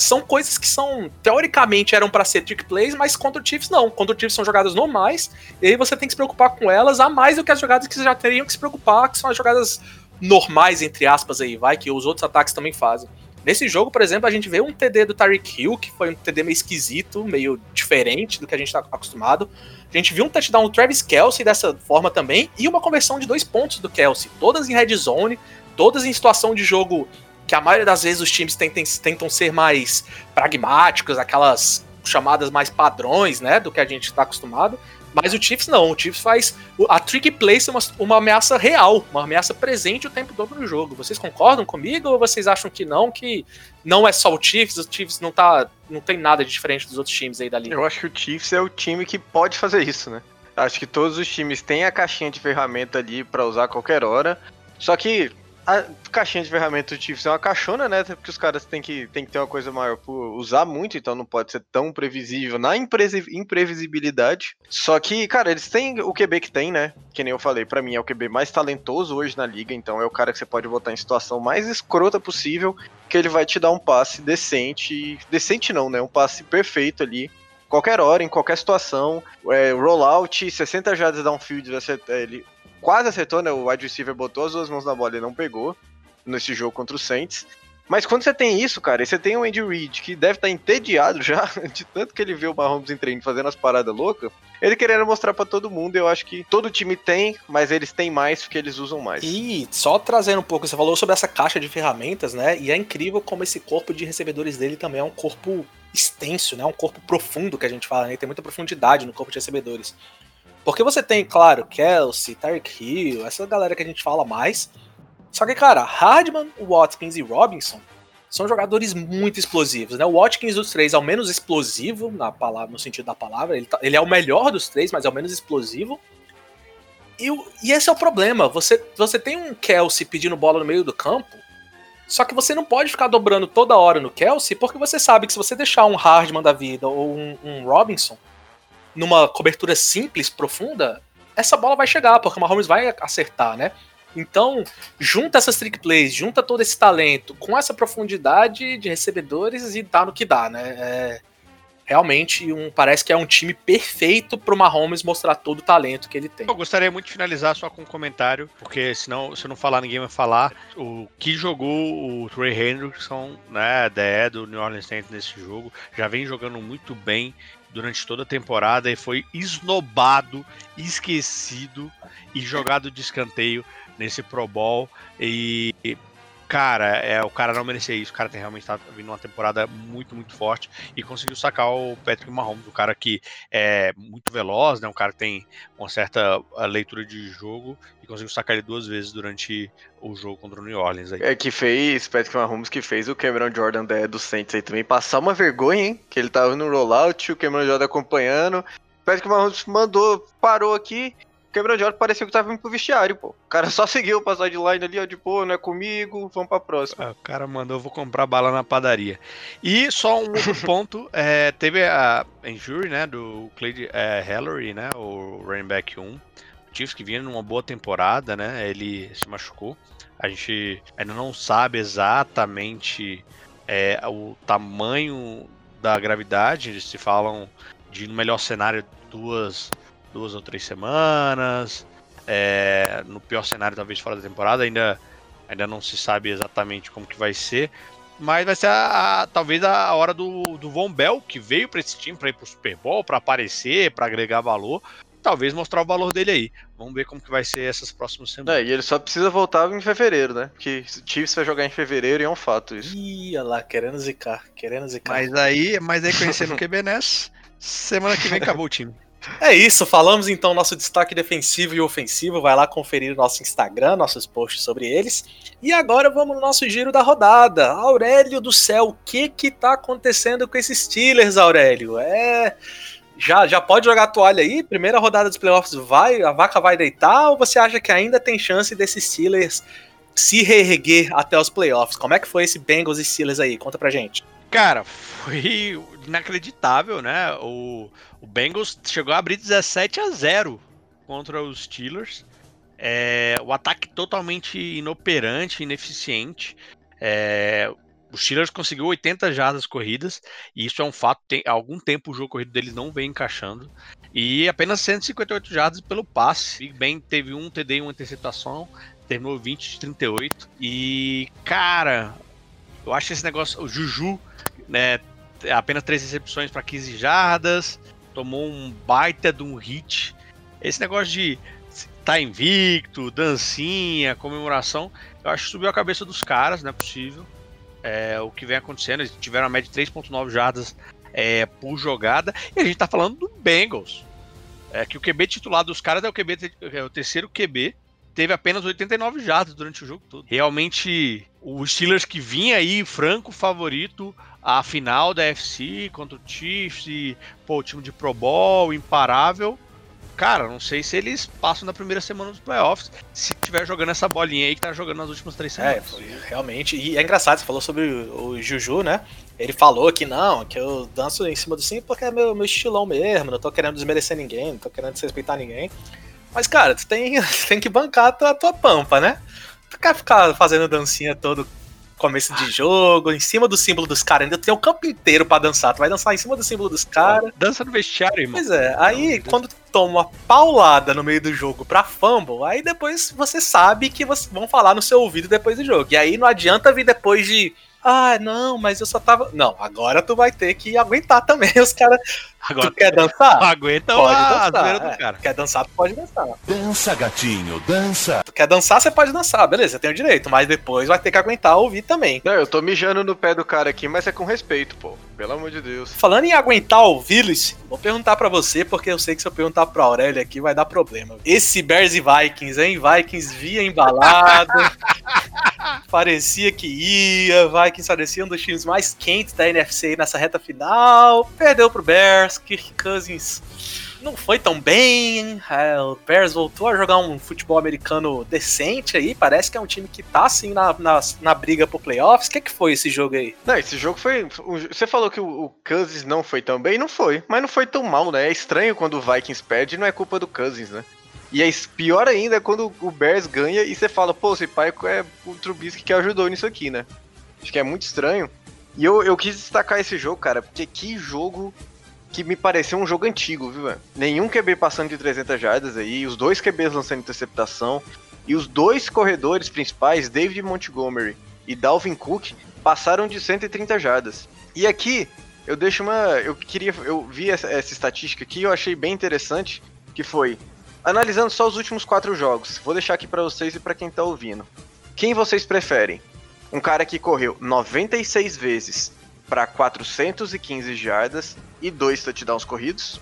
são coisas que são, teoricamente, eram para ser trick plays, mas contra o Chiefs não. Contra o Chiefs são jogadas normais, e aí você tem que se preocupar com elas, a mais do que as jogadas que você já teriam que se preocupar, que são as jogadas normais, entre aspas, aí, vai, que os outros ataques também fazem. Nesse jogo, por exemplo, a gente vê um TD do Tyreek Hill, que foi um TD meio esquisito, meio diferente do que a gente está acostumado. A gente viu um touchdown do Travis Kelsey dessa forma também, e uma conversão de dois pontos do Kelsey, todas em red zone, todas em situação de jogo que a maioria das vezes os times tentem, tentam ser mais pragmáticos, aquelas chamadas mais padrões, né, do que a gente está acostumado. Mas o Chiefs não, o Chiefs faz a trick play ser uma, uma ameaça real, uma ameaça presente o tempo todo no jogo. Vocês concordam comigo ou vocês acham que não, que não é só o Chiefs, o Chiefs não tá, não tem nada de diferente dos outros times aí da liga?
Eu acho que o Chiefs é o time que pode fazer isso, né? Acho que todos os times têm a caixinha de ferramenta ali para usar a qualquer hora. Só que a caixinha de ferramentas do Chiefs é uma caixona, né? Porque os caras têm que, têm que ter uma coisa maior por usar muito, então não pode ser tão previsível na imprevisibilidade. Só que, cara, eles têm o QB que tem, né? Que nem eu falei, para mim é o QB mais talentoso hoje na liga, então é o cara que você pode botar em situação mais escrota possível, que ele vai te dar um passe decente. Decente não, né? Um passe perfeito ali qualquer hora, em qualquer situação. É, rollout, 60 jardas downfield, ele quase acertou, né? O wide receiver botou as duas mãos na bola e não pegou nesse jogo contra o Saints. Mas quando você tem isso, cara, e você tem o Andy Reid, que deve estar tá entediado já, de tanto que ele vê o Mahomes em treino fazendo as paradas loucas, ele querendo mostrar para todo mundo, eu acho que todo time tem, mas eles têm mais porque eles usam mais.
E só trazendo um pouco, você falou sobre essa caixa de ferramentas, né? E é incrível como esse corpo de recebedores dele também é um corpo extenso, né? Um corpo profundo que a gente fala, né? Tem muita profundidade no corpo de recebedores. Porque você tem, claro, Kelsey, Tyreek Hill, essa galera que a gente fala mais. Só que, cara, Hardman, Watkins e Robinson são jogadores muito explosivos, né? O Watkins dos três é o menos explosivo, na palavra, no sentido da palavra. Ele, tá, ele é o melhor dos três, mas é o menos explosivo. E, e esse é o problema. Você, você tem um Kelsey pedindo bola no meio do campo, Só que você não pode ficar dobrando toda hora no Kelsey, porque você sabe que se você deixar um Hardman da vida ou um, um Robinson numa cobertura simples, profunda, essa bola vai chegar, porque o Mahomes vai acertar, né? Então, junta essas trick plays, junta todo esse talento com essa profundidade de recebedores e dá no que dá, né? É, realmente um, parece que é um time perfeito pro Mahomes mostrar todo o talento que ele tem.
Eu gostaria muito de finalizar só com um comentário, porque senão, se eu não falar, ninguém vai falar. O que jogou o Trey Hendrickson, né, DE do New Orleans Saints nesse jogo, já vem jogando muito bem durante toda a temporada e foi esnobado, esquecido e jogado de escanteio nesse Pro Bowl. E cara, é, o cara não merecia isso. O cara tem realmente tá vindo uma temporada muito, muito forte e conseguiu sacar o Patrick Mahomes, o cara que é muito veloz, né? Um cara que tem uma certa leitura de jogo e conseguiu sacar ele duas vezes durante o jogo contra o New Orleans. Aí.
É que fez, Patrick Mahomes, que fez o Cameron Jordan da, do Saints aí também passar uma vergonha, hein? Que ele tava no rollout, o Cameron Jordan acompanhando. Patrick Mahomes mandou, parou aqui, Cameron Jordan parecia que tava indo pro vestiário, pô. O cara só seguiu pra sideline ali, ó, de pô, não é comigo, vamos pra próxima.
Ah, o cara mandou, vou comprar bala na padaria. E só um outro ponto, é, teve a injury, né, do Clay é, Hallery, né, o running back 1. O Chiefs que vinha numa boa temporada, né, ele se machucou. A gente ainda não sabe exatamente é, o tamanho da gravidade, eles se falam de, no melhor cenário, duas duas ou três semanas. É, no pior cenário, talvez fora da temporada, ainda, ainda não se sabe exatamente como que vai ser. Mas vai ser a, a, talvez a hora do, do Von Bell, que veio para esse time para ir para o Super Bowl, para aparecer, para agregar valor. Talvez mostrar o valor dele aí. Vamos ver como que vai ser essas próximas semanas.
É, e ele só precisa voltar em fevereiro, né? Porque o Chiefs vai jogar em fevereiro e é um fato isso.
Ih, olha lá, querendo zicar, querendo zicar.
Mas aí, mas aí conhecendo o QBNES, semana que vem acabou o time.
É isso, falamos então nosso destaque defensivo e ofensivo. Vai lá conferir o nosso Instagram, nossos posts sobre eles. E agora vamos no nosso giro da rodada. Aurélio do céu, o que que tá acontecendo com esses Steelers, Aurélio? É. Já, já pode jogar a toalha aí? Primeira rodada dos playoffs vai, a vaca vai deitar? Ou você acha que ainda tem chance desses Steelers se reerguer até os playoffs? Como é que foi esse Bengals e Steelers aí? Conta pra gente.
Cara, foi inacreditável, né? O, o Bengals chegou a abrir 17 a 0 contra os Steelers. É, o ataque totalmente inoperante, ineficiente. É, os Steelers conseguiu 80 jardas corridas, e isso é um fato. Tem algum tempo o jogo corrido deles não vem encaixando. E apenas 158 jardas pelo passe. Big Ben teve um TD e uma interceptação, terminou 20 de 38. E, cara, eu acho esse negócio. O Juju né, apenas três recepções para 15 jardas, tomou um baita de um hit. Esse negócio de tá invicto, dancinha, comemoração, eu acho que subiu a cabeça dos caras, não é possível. É, o que vem acontecendo, eles tiveram a média de 3.9 jardas é, por jogada, e a gente tá falando do Bengals. É que o QB titular dos caras é o QB, é o terceiro QB, teve apenas 89 jardas durante o jogo todo. Realmente, o Steelers que vinha aí franco favorito a final da FC contra o Chiefs e pô, o time de Pro Bowl imparável. Cara, não sei se eles passam na primeira semana dos playoffs, se tiver jogando essa bolinha aí que tá jogando nas últimas três é, semanas.
É, realmente. E é engraçado, você falou sobre o, o Juju, né? Ele falou que não, que eu danço em cima do sim porque é meu, meu estilão mesmo, não tô querendo desmerecer ninguém, não tô querendo desrespeitar ninguém. Mas, cara, tu tem, tem que bancar a tua, a tua pampa, né? Tu quer ficar fazendo dancinha todo começo de jogo, em cima do símbolo dos caras. Ainda tem o campo inteiro para dançar. Tu vai dançar em cima do símbolo dos caras.
Dança no vestiário, irmão.
Pois é. Aí, Não, quando tu toma uma paulada no meio do jogo pra fumble, aí depois você sabe que vão falar no seu ouvido depois do jogo. E aí não adianta vir depois de ah, não, mas eu só tava. Não, agora tu vai ter que aguentar também os caras. Agora tu quer dançar?
Aguenta
pode
a
dançar. do é. cara. Quer dançar, tu pode dançar.
Dança, gatinho, dança.
Tu quer dançar, você pode dançar, beleza, tem o direito, mas depois vai ter que aguentar ouvir também.
Não, eu tô mijando no pé do cara aqui, mas é com respeito, pô. Pelo amor de Deus.
Falando em aguentar ouvir-los, vou perguntar para você, porque eu sei que se eu perguntar pro Aurélio aqui vai dar problema. Esse Bears e Vikings, hein? Vikings via embalado. parecia que ia, Vikings parecia um dos times mais quentes da NFC nessa reta final. Perdeu pro Bears, Kirk Cousins não foi tão bem. É, o Bears voltou a jogar um futebol americano decente aí. Parece que é um time que tá assim na, na, na briga pro playoffs. O que, que foi esse jogo aí?
Não, esse jogo foi. Você falou que o, o Cousins não foi tão bem, não foi. Mas não foi tão mal, né? É estranho quando o Vikings perde, não é culpa do Cousins, né? E é pior ainda é quando o Bears ganha e você fala, pô, esse pai é o Trubisky que ajudou nisso aqui, né? Acho que é muito estranho. E eu, eu quis destacar esse jogo, cara, porque que jogo que me pareceu um jogo antigo, viu, velho? Nenhum QB passando de 300 jardas aí, os dois QBs lançando interceptação, e os dois corredores principais, David Montgomery e Dalvin Cook, passaram de 130 jardas. E aqui, eu deixo uma. Eu queria. Eu vi essa, essa estatística aqui eu achei bem interessante, que foi. Analisando só os últimos quatro jogos, vou deixar aqui para vocês e para quem tá ouvindo. Quem vocês preferem? Um cara que correu 96 vezes para 415 jardas e dois touchdowns corridos,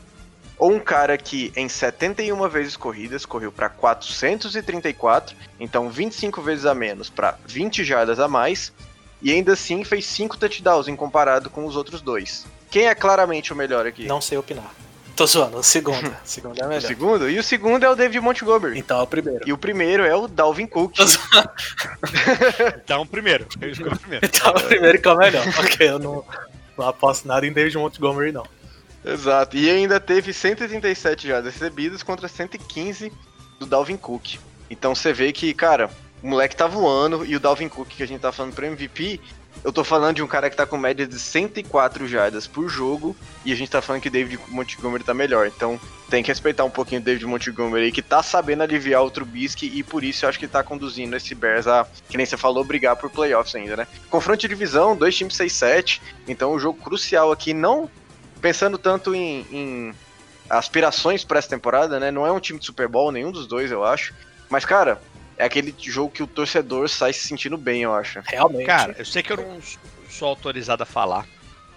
ou um cara que em 71 vezes corridas correu para 434, então 25 vezes a menos para 20 jardas a mais, e ainda assim fez 5 touchdowns em comparado com os outros dois. Quem é claramente o melhor aqui?
Não sei opinar. Tô zoando, o segundo. O segundo é melhor.
O segundo? E o segundo é o David Montgomery.
Então é o primeiro.
E o primeiro é o Dalvin Cook.
então o primeiro.
o primeiro. Então o primeiro que é o melhor. ok, eu não, não aposto nada em David Montgomery, não.
Exato. E ainda teve 137 já recebidas contra 115 do Dalvin Cook. Então você vê que, cara, o moleque tá voando e o Dalvin Cook que a gente tá falando pro MVP, eu tô falando de um cara que tá com média de 104 jardas por jogo e a gente tá falando que David Montgomery tá melhor. Então tem que respeitar um pouquinho o David Montgomery que tá sabendo aliviar o Trubisky e por isso eu acho que tá conduzindo esse Bears a, que nem você falou, brigar por playoffs ainda, né? Confronto de divisão, dois times 6-7, então o um jogo crucial aqui, não pensando tanto em, em aspirações para essa temporada, né? Não é um time de Super Bowl, nenhum dos dois, eu acho. Mas, cara, é aquele jogo que o torcedor sai se sentindo bem, eu acho.
Realmente. Cara, eu sei que eu não sou autorizado a falar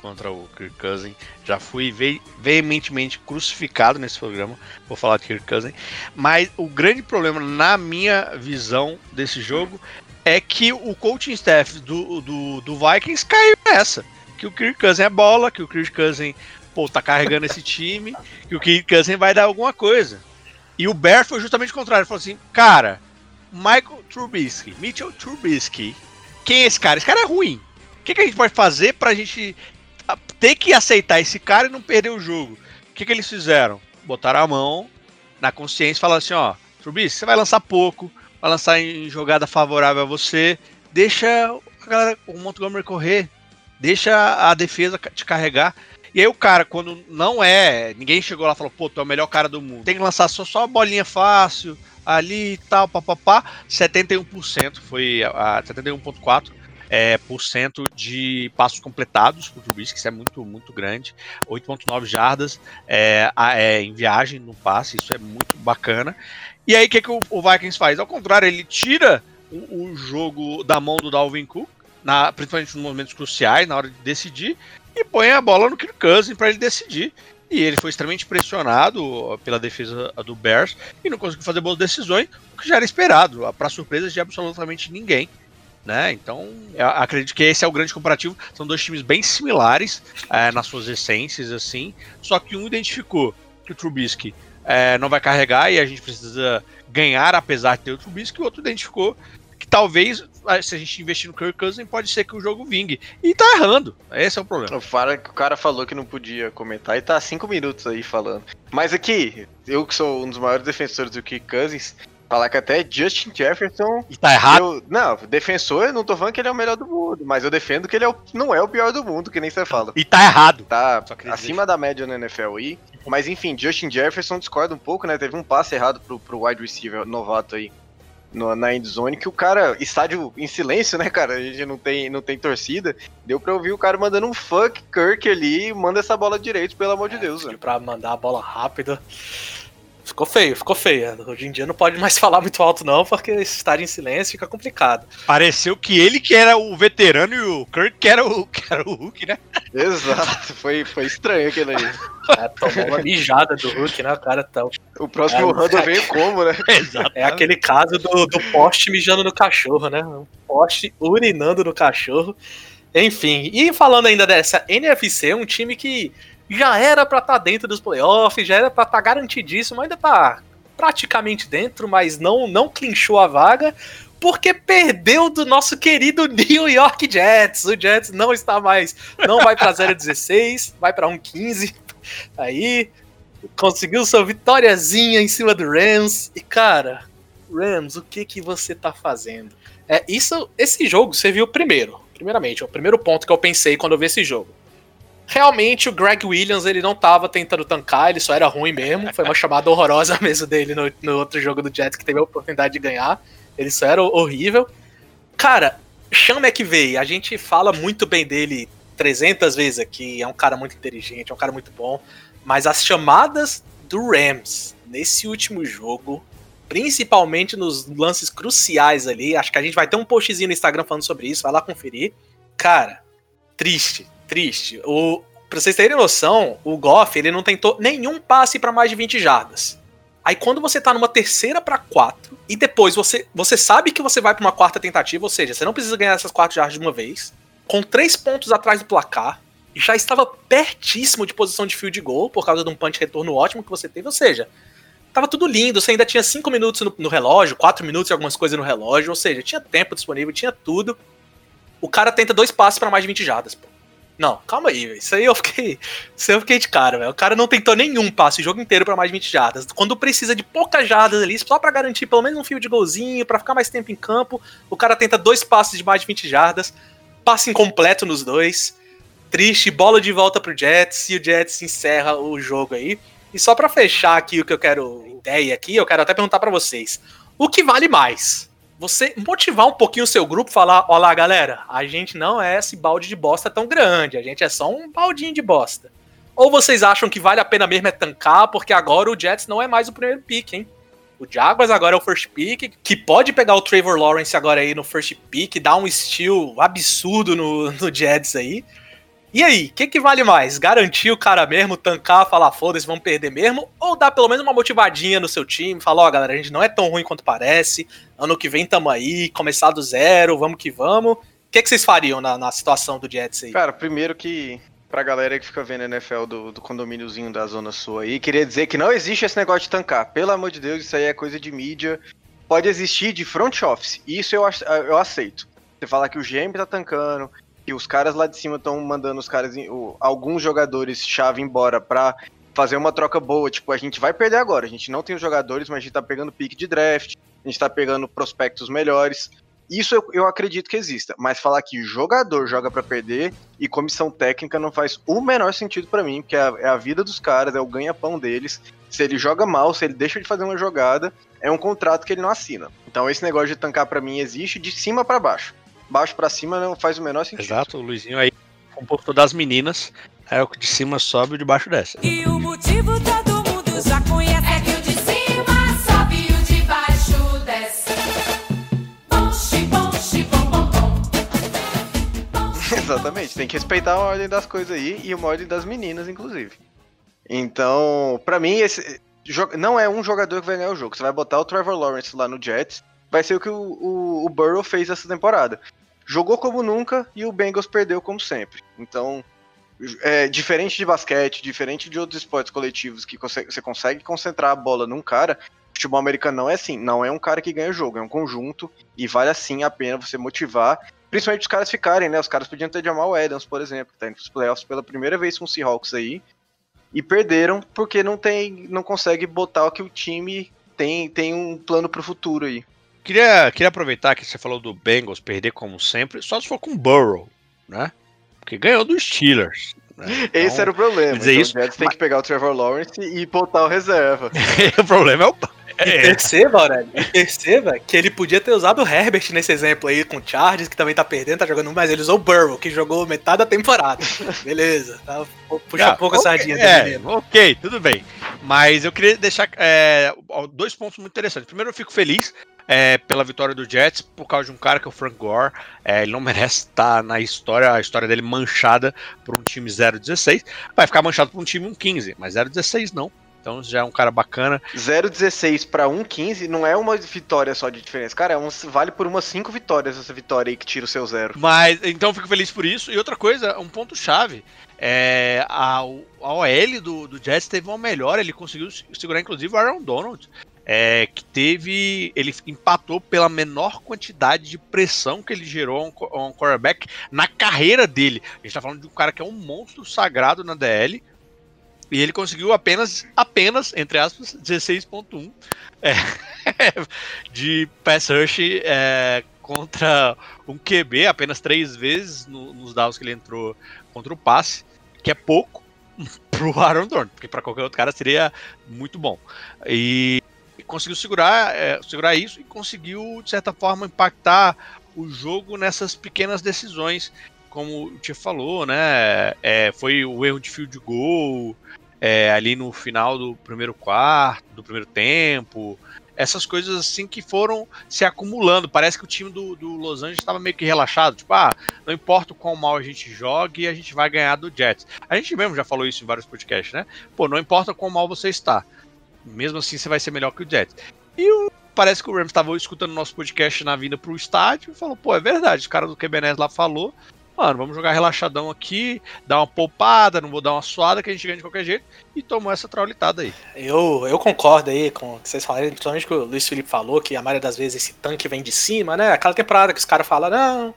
contra o Kirk Cousin. Já fui ve veementemente crucificado nesse programa. Vou falar de Kirk Cousin. Mas o grande problema, na minha visão desse jogo, é que o coaching staff do, do, do Vikings caiu nessa. Que o Kirk Cousin é bola, que o Kirk Cousin pô, tá carregando esse time, que o Kirk Cousin vai dar alguma coisa. E o Bear foi justamente o contrário. Ele falou assim, cara, Michael Trubisky, Mitchell Trubisky. Quem é esse cara? Esse cara é ruim. O que, que a gente pode fazer pra gente ter que aceitar esse cara e não perder o jogo? O que, que eles fizeram? Botaram a mão na consciência e falaram assim: ó, Trubisky, você vai lançar pouco, vai lançar em jogada favorável a você, deixa a galera, o Montgomery correr, deixa a defesa te carregar. E aí o cara, quando não é, ninguém chegou lá e falou, pô, tu é o melhor cara do mundo. Tem que lançar só, só a bolinha fácil, ali e tal, papapá. 71% foi a 71,4% é, por cento de passos completados por Trubisky, isso é muito, muito grande. 8,9 jardas é, é, em viagem no passe, isso é muito bacana. E aí o que, que o, o, Vikings faz? Ao contrário, ele tira o, o jogo da mão do Dalvin Cook, na, principalmente nos momentos cruciais, na hora de decidir, e põe a bola no Kirk Cousins para ele decidir. E ele foi extremamente pressionado pela defesa do Bears e não conseguiu fazer boas decisões, o que já era esperado, para surpresa de absolutamente ninguém. Né? Então, acredito que esse é o grande comparativo. São dois times bem similares é, nas suas essências, assim. Só que um identificou que o Trubisky é, não vai carregar e a gente precisa ganhar apesar de ter o Trubisky, e o outro identificou que talvez, se a gente investir no Kirk Cousins, pode ser que o jogo vingue. E tá errando. Esse é o problema.
O, cara, o cara falou que não podia comentar e tá cinco minutos aí falando. Mas aqui, eu que sou um dos maiores defensores do Kirk Cousins, falar que até Justin Jefferson.
E tá errado?
Eu, não, defensor, eu não tô falando que ele é o melhor do mundo, mas eu defendo que ele é o, não é o pior do mundo, que nem você fala.
E tá errado.
Tá acima da média no NFL aí. Mas enfim, Justin Jefferson discorda um pouco, né? Teve um passe errado pro, pro wide receiver novato aí no, na endzone que o cara, estádio em silêncio, né, cara? A gente não tem, não tem torcida. Deu pra ouvir o cara mandando um fuck Kirk ali, manda essa bola direito, pelo amor é, de Deus.
Pra mandar a bola rápida. Ficou feio, ficou feio. Hoje em dia não pode mais falar muito alto, não, porque estar em silêncio fica complicado.
Pareceu que ele que era o veterano e o Kirk que era o, que era o Hulk, né?
Exato, foi, foi estranho aquele aí.
É, tomou uma mijada do Hulk, né? O cara tá.
O próximo é, Rando veio como, né?
Exato. É aquele caso do, do poste mijando no cachorro, né? Um poste urinando no cachorro. Enfim, e falando ainda dessa NFC, um time que já era pra estar tá dentro dos playoffs, já era pra estar tá garantidíssimo, ainda tá praticamente dentro, mas não, não clinchou a vaga, porque perdeu do nosso querido New York Jets. O Jets não está mais, não vai para 0,16, vai para 1,15. Aí conseguiu sua vitóriazinha em cima do Rams. E cara, Rams, o que que você tá fazendo? É isso, esse jogo você viu primeiro. Primeiramente, o primeiro ponto que eu pensei quando eu vi esse jogo. Realmente o Greg Williams ele não tava tentando tancar, ele só era ruim mesmo. Foi uma chamada horrorosa mesmo dele no, no outro jogo do Jets que teve a oportunidade de ganhar. Ele só era horrível. Cara, Sean McVay, a gente fala muito bem dele 300 vezes aqui, é um cara muito inteligente, é um cara muito bom, mas as chamadas do Rams nesse último jogo, principalmente nos lances cruciais ali, acho que a gente vai ter um postzinho no Instagram falando sobre isso, vai lá conferir. Cara, triste, triste. O, pra vocês terem noção, o Goff, ele não tentou nenhum passe para mais de 20 jardas. Aí quando você tá numa terceira para quatro, e depois você, você sabe que você vai para uma quarta tentativa, ou seja, você não precisa ganhar essas quatro jardas de uma vez, com três pontos atrás do placar, já estava pertíssimo de posição de field goal, por causa de um punch retorno ótimo que você teve, ou seja, tava tudo lindo, você ainda tinha cinco minutos no, no relógio, quatro minutos e algumas coisas no relógio, ou seja, tinha tempo disponível, tinha tudo. O cara tenta dois passes para mais de 20 jardas, pô. Não, calma aí, isso aí eu fiquei. Isso eu fiquei de cara, velho. O cara não tentou nenhum passe o jogo inteiro para mais de 20 jardas. Quando precisa de poucas jardas ali, só para garantir pelo menos um fio de golzinho, para ficar mais tempo em campo, o cara tenta dois passes de mais de 20 jardas, passe incompleto nos dois. Triste, bola de volta pro Jets e o Jets encerra o jogo aí. E só para fechar aqui o que eu quero ideia aqui, eu quero até perguntar para vocês. O que vale mais? Você motivar um pouquinho o seu grupo, falar, olá galera, a gente não é esse balde de bosta tão grande, a gente é só um baldinho de bosta. Ou vocês acham que vale a pena mesmo é tancar, porque agora o Jets não é mais o primeiro pick, hein? O Jaguars agora é o first pick, que pode pegar o Trevor Lawrence agora aí no first pick, dar um steal absurdo no, no Jets aí. E aí, o que, que vale mais? Garantir o cara mesmo, tancar, falar foda-se, vamos perder mesmo? Ou dar pelo menos uma motivadinha no seu time, falar, ó, oh, galera, a gente não é tão ruim quanto parece, ano que vem tamo aí, começar do zero, vamos que vamos. O que, que vocês fariam na, na situação do Jets aí?
Cara, primeiro que pra galera que fica vendo NFL do, do condomíniozinho da Zona Sul aí, queria dizer que não existe esse negócio de tancar. Pelo amor de Deus, isso aí é coisa de mídia. Pode existir de front office. Isso eu, eu aceito. Você falar que o GM tá tancando, que os caras lá de cima estão mandando os caras, alguns jogadores chave embora pra fazer uma troca boa. Tipo, a gente vai perder agora. A gente não tem os jogadores, mas a gente tá pegando pique de draft, a gente tá pegando prospectos melhores. Isso eu, eu acredito que exista. Mas falar que jogador joga para perder e comissão técnica não faz o menor sentido para mim, porque é a, é a, vida dos caras, é o ganha-pão deles. Se ele joga mal, se ele deixa de fazer uma jogada, é um contrato que ele não assina. Então esse negócio de tancar para mim existe de cima para baixo baixo para cima não faz o menor sentido.
Exato, o Luizinho aí comportou das meninas, é o que de cima sobe e o de baixo desce.
E o motivo todo mundo já conhece é que o de cima sobe e o de baixo desce. bom, bom,
bom. Exatamente, tem que respeitar a ordem das coisas aí e uma ordem das meninas, inclusive. Então, para mim, esse não é um jogador que vai ganhar o jogo. Você vai botar o Trevor Lawrence lá no Jets, vai ser o que o, o, o Burrow fez essa temporada jogou como nunca e o Bengals perdeu como sempre. Então, é, diferente de basquete, diferente de outros esportes coletivos que você consegue concentrar a bola num cara, futebol americano não é assim, não é um cara que ganha o jogo, é um conjunto e vale assim a pena você motivar, principalmente os caras ficarem, né? Os caras podiam ter Jamal Adams, por exemplo, que tá indo pros playoffs pela primeira vez com os Seahawks aí e perderam porque não tem, não consegue botar o que o time tem, tem um plano pro futuro aí.
Queria, queria aproveitar que você falou do Bengals perder como sempre, só se for com o Burrow, né? Porque ganhou dos Steelers. Né?
Então, Esse era o problema. Dizer então, isso, o Jets mas... tem que pegar o Trevor Lawrence e botar o reserva.
o problema é o.
É. E perceba, Aurélio, e perceba que ele podia ter usado o Herbert nesse exemplo aí com o Chargers, que também tá perdendo, tá jogando, mas ele usou o Burrow, que jogou metade da temporada. Beleza, tá, puxa ah, um pouco okay, a sardinha
é, Ok, tudo bem. Mas eu queria deixar é, dois pontos muito interessantes. Primeiro, eu fico feliz é, pela vitória do Jets por causa de um cara que é o Frank Gore. É, ele não merece estar na história, a história dele manchada por um time 0-16. Vai ficar manchado por um time 1-15, mas 0-16 não. Então já é um cara bacana.
0,16 pra 1,15 não é uma vitória só de diferença. Cara, é um, vale por umas 5 vitórias essa vitória aí que tira o seu zero.
Mas, então eu fico feliz por isso. E outra coisa, um ponto-chave. É, a, a OL do, do Jets teve uma melhora, ele conseguiu se- segurar inclusive o Aaron Donald. É, que teve. Ele empatou pela menor quantidade de pressão que ele gerou a um, quarterback na carreira dele. A gente tá falando de um cara que é um monstro sagrado na DL. E ele conseguiu apenas, apenas, entre aspas, 16.1 é, de pass rush é, contra um QB apenas três vezes no- nos downs que ele entrou contra o passe, que é pouco pro Aaron Dorn, porque para qualquer outro cara seria muito bom. E conseguiu segurar, é, segurar isso e conseguiu, de certa forma, impactar o jogo nessas pequenas decisões, como o Tia falou, né? É, foi o erro de field goal é, ali no final do primeiro quarto, do primeiro tempo. Essas coisas assim que foram se acumulando. Parece que o time do, do Los Angeles estava meio que relaxado. Tipo, ah, não importa o quão mal a gente jogue, a gente vai ganhar do Jets. A gente mesmo já falou isso em vários podcasts, né? Pô, não importa o quão mal você está. Mesmo assim, você vai ser melhor que o Jets. E o- parece que o Rams estava escutando nosso podcast na vinda pro estádio e falou: pô, é verdade, o cara do QBNES lá falou. Mano, vamos jogar relaxadão aqui, dar uma poupada, não vou dar uma suada que a gente ganha de qualquer jeito. E tomou essa traulitada aí.
Eu, eu concordo aí com o que vocês falaram, principalmente que o Luiz Felipe falou, que a maioria das vezes esse tanque vem de cima, né? Aquela temporada que os caras falam, não,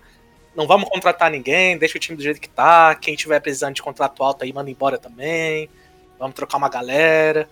não vamos contratar ninguém, deixa o time do jeito que tá, quem tiver precisando de contrato alto aí, manda embora também, vamos trocar uma galera.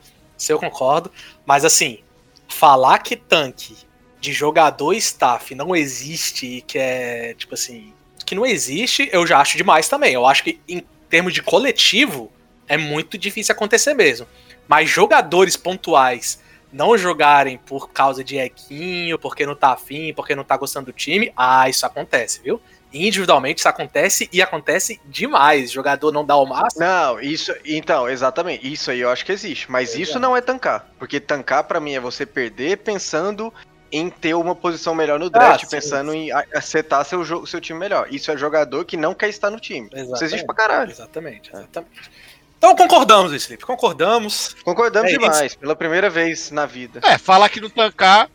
Isso eu concordo. Mas assim, falar que tanque de jogador staff não existe e que é, tipo assim, que não existe, eu já acho demais também. Eu acho que em termos de coletivo, é muito difícil acontecer mesmo. Mas jogadores pontuais não jogarem por causa de equinho, porque não tá afim, porque não tá gostando do time, ah, isso acontece, viu? Individualmente isso acontece e acontece demais. Jogador não dá o máximo.
Não, isso. Então, exatamente. Isso aí eu acho que existe. Mas isso não é tancar. Porque tancar pra mim é você perder pensando em ter uma posição melhor no draft,
Ah, sim,
pensando em acertar seu, jo- seu time melhor. Isso é jogador que não quer estar no time. Isso
Exatamente.
existe pra caralho.
Exatamente, exatamente. Então concordamos, Felipe, concordamos.
Concordamos
É
demais, pela primeira vez na vida.
É, falar que não tancar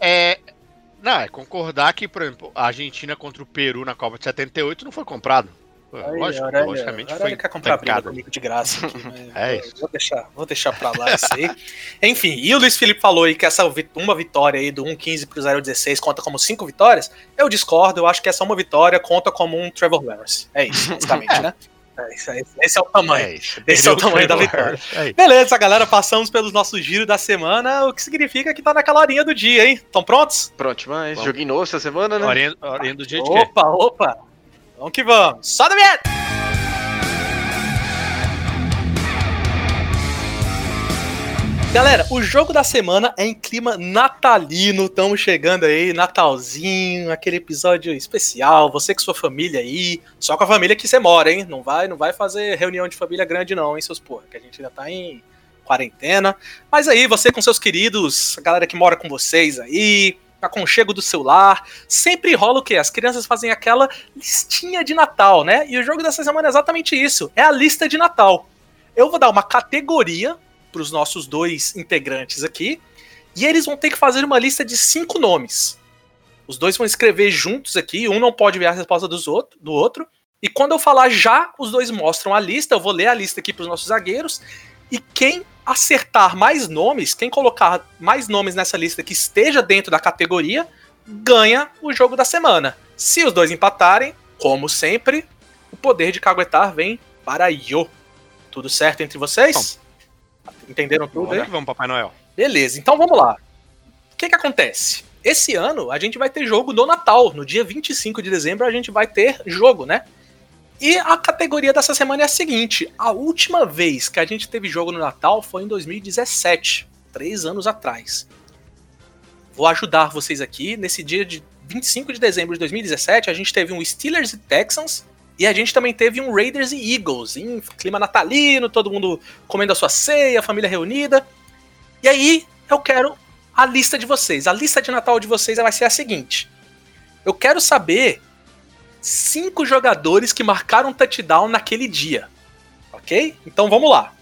é. Não, é concordar que, por exemplo, a Argentina contra o Peru na Copa de 78 não foi comprado.
Aí,
Lógico,
Aurélio-
logicamente
Aurélio
foi
quer comprar briga comigo de graça. Aqui, mas
É isso.
Vou deixar, vou deixar pra lá isso aí. Enfim, e o Luiz Felipe falou aí que essa uma vitória aí do 1.15 pro 0.16 conta como cinco vitórias. Eu discordo, eu acho que essa uma vitória conta como um Trevor Lawrence. É isso, basicamente, né? É isso, é. Esse é o tamanho.
É isso.
Esse é o tamanho da vitória.
É.
Beleza, galera, passamos pelos nossos giros da semana, o que significa que tá naquela horinha do dia, hein? Estão prontos?
Pronto demais.
Vamos.
Joguinho novo essa semana, né?
Horinha, horinha do dia de quê?
Opa, opa! Vamos que vamos! Só da vinheta! Galera, o jogo da semana é em clima natalino. Estamos chegando aí, Natalzinho, aquele episódio especial. Você com sua família aí, só com a família que você mora, hein? Não vai, não vai fazer reunião de família grande não, hein, seus porra, que a gente ainda tá em quarentena. Mas aí, você com seus queridos, a galera que mora com vocês aí, aconchego do celular, sempre rola o quê? As crianças fazem aquela listinha de Natal, né? E o jogo dessa semana é exatamente isso, é a lista de Natal. Eu vou dar uma categoria para os nossos dois integrantes aqui, e eles vão ter que fazer uma lista de cinco nomes. Os dois vão escrever juntos aqui, um não pode ver a resposta dos outro, do outro. E quando eu falar já, os dois mostram a lista, eu vou ler a lista aqui para os nossos zagueiros, e quem acertar mais nomes, quem colocar mais nomes nessa lista que esteja dentro da categoria, ganha o jogo da semana. Se os dois empatarem, como sempre, o poder de caguetar vem para Yo. Tudo certo entre vocês? Entenderam tudo
Vamos
aí?
vamos, Papai Noel.
Beleza, então vamos lá. O que que acontece? Esse ano a gente vai ter jogo no Natal. No dia 25 de dezembro a gente vai ter jogo, né? E a categoria dessa semana é a seguinte: a última vez que a gente teve jogo no Natal foi em 2017, três anos atrás. Vou ajudar vocês aqui. Nesse dia de 25 de dezembro de 2017, a gente teve um Steelers e Texans. E a gente também teve um Raiders e Eagles, em clima natalino, todo mundo comendo a sua ceia, família reunida. E aí, eu quero a lista de vocês. A lista de Natal de vocês vai ser a seguinte: eu quero saber cinco jogadores que marcaram touchdown naquele dia. Ok? Então vamos lá.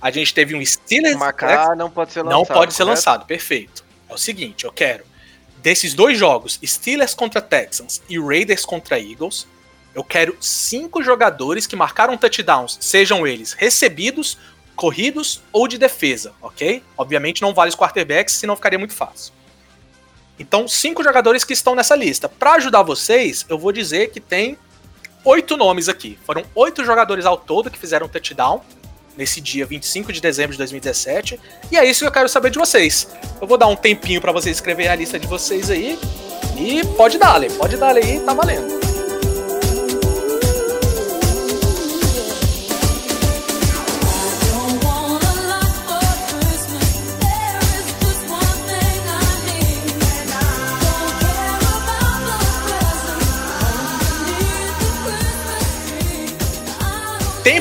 A gente teve um Steelers.
Marcar não pode ser lançado.
Não pode ser
correto?
lançado, perfeito. É o seguinte, eu quero desses dois jogos, Steelers contra Texans e Raiders contra Eagles, eu quero cinco jogadores que marcaram touchdowns, sejam eles recebidos, corridos ou de defesa, ok? Obviamente não vale os quarterbacks, senão ficaria muito fácil. Então, cinco jogadores que estão nessa lista. Para ajudar vocês, eu vou dizer que tem oito nomes aqui. Foram oito jogadores ao todo que fizeram touchdown nesse dia 25 de dezembro de 2017. E é isso que eu quero saber de vocês. Eu vou dar um tempinho para vocês escreverem a lista de vocês aí. E pode dar, pode dar aí, tá valendo.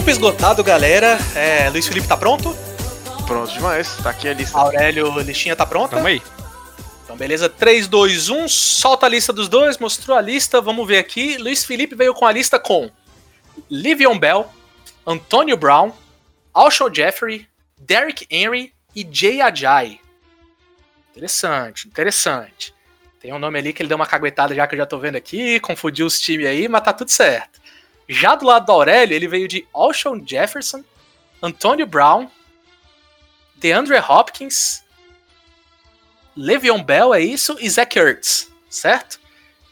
Tempo esgotado, galera. É, Luiz Felipe tá pronto?
Pronto demais. Tá aqui a lista.
Aurélio Listinha tá pronta?
Tamo aí.
Então, beleza. 3, 2, 1. Solta a lista dos dois. Mostrou a lista. Vamos ver aqui. Luiz Felipe veio com a lista com Livion Bell, Antonio Brown, Alshon Jeffrey, Derrick Henry e Jay Ajay. Interessante, interessante. Tem um nome ali que ele deu uma caguetada já que eu já tô vendo aqui, confundiu os times aí, mas tá tudo certo. Já do lado do Aurélio, ele veio de Alshon Jefferson, Antonio Brown, DeAndre Hopkins, Le'Veon Bell, é isso? E Zach Ertz, certo?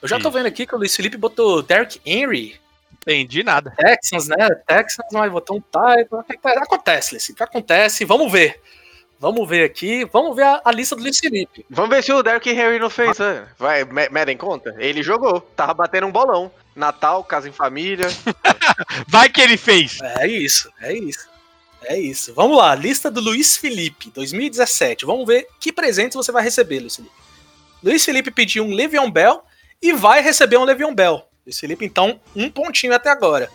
Eu já tô vendo aqui que o Luiz Felipe botou Derrick Henry,
Entendi nada.
Texans, né? Texans, mas botou um Titan. Acontece, Luiz Felipe, acontece. Vamos ver. Vamos ver aqui. Vamos ver a, a lista do Luiz Felipe.
Vamos ver se o Derrick Henry não fez, né? Vai, me- medem conta? Ele jogou, tava batendo um bolão. Natal, casa em família.
Vai que ele fez.
É isso, é isso. É isso. Vamos lá, lista do Luiz Felipe, 2017. Vamos ver que presentes você vai receber, Luiz Felipe. Luiz Felipe pediu um Le'Veon Bell e vai receber um Le'Veon Bell. Luiz Felipe, então, um pontinho até agora.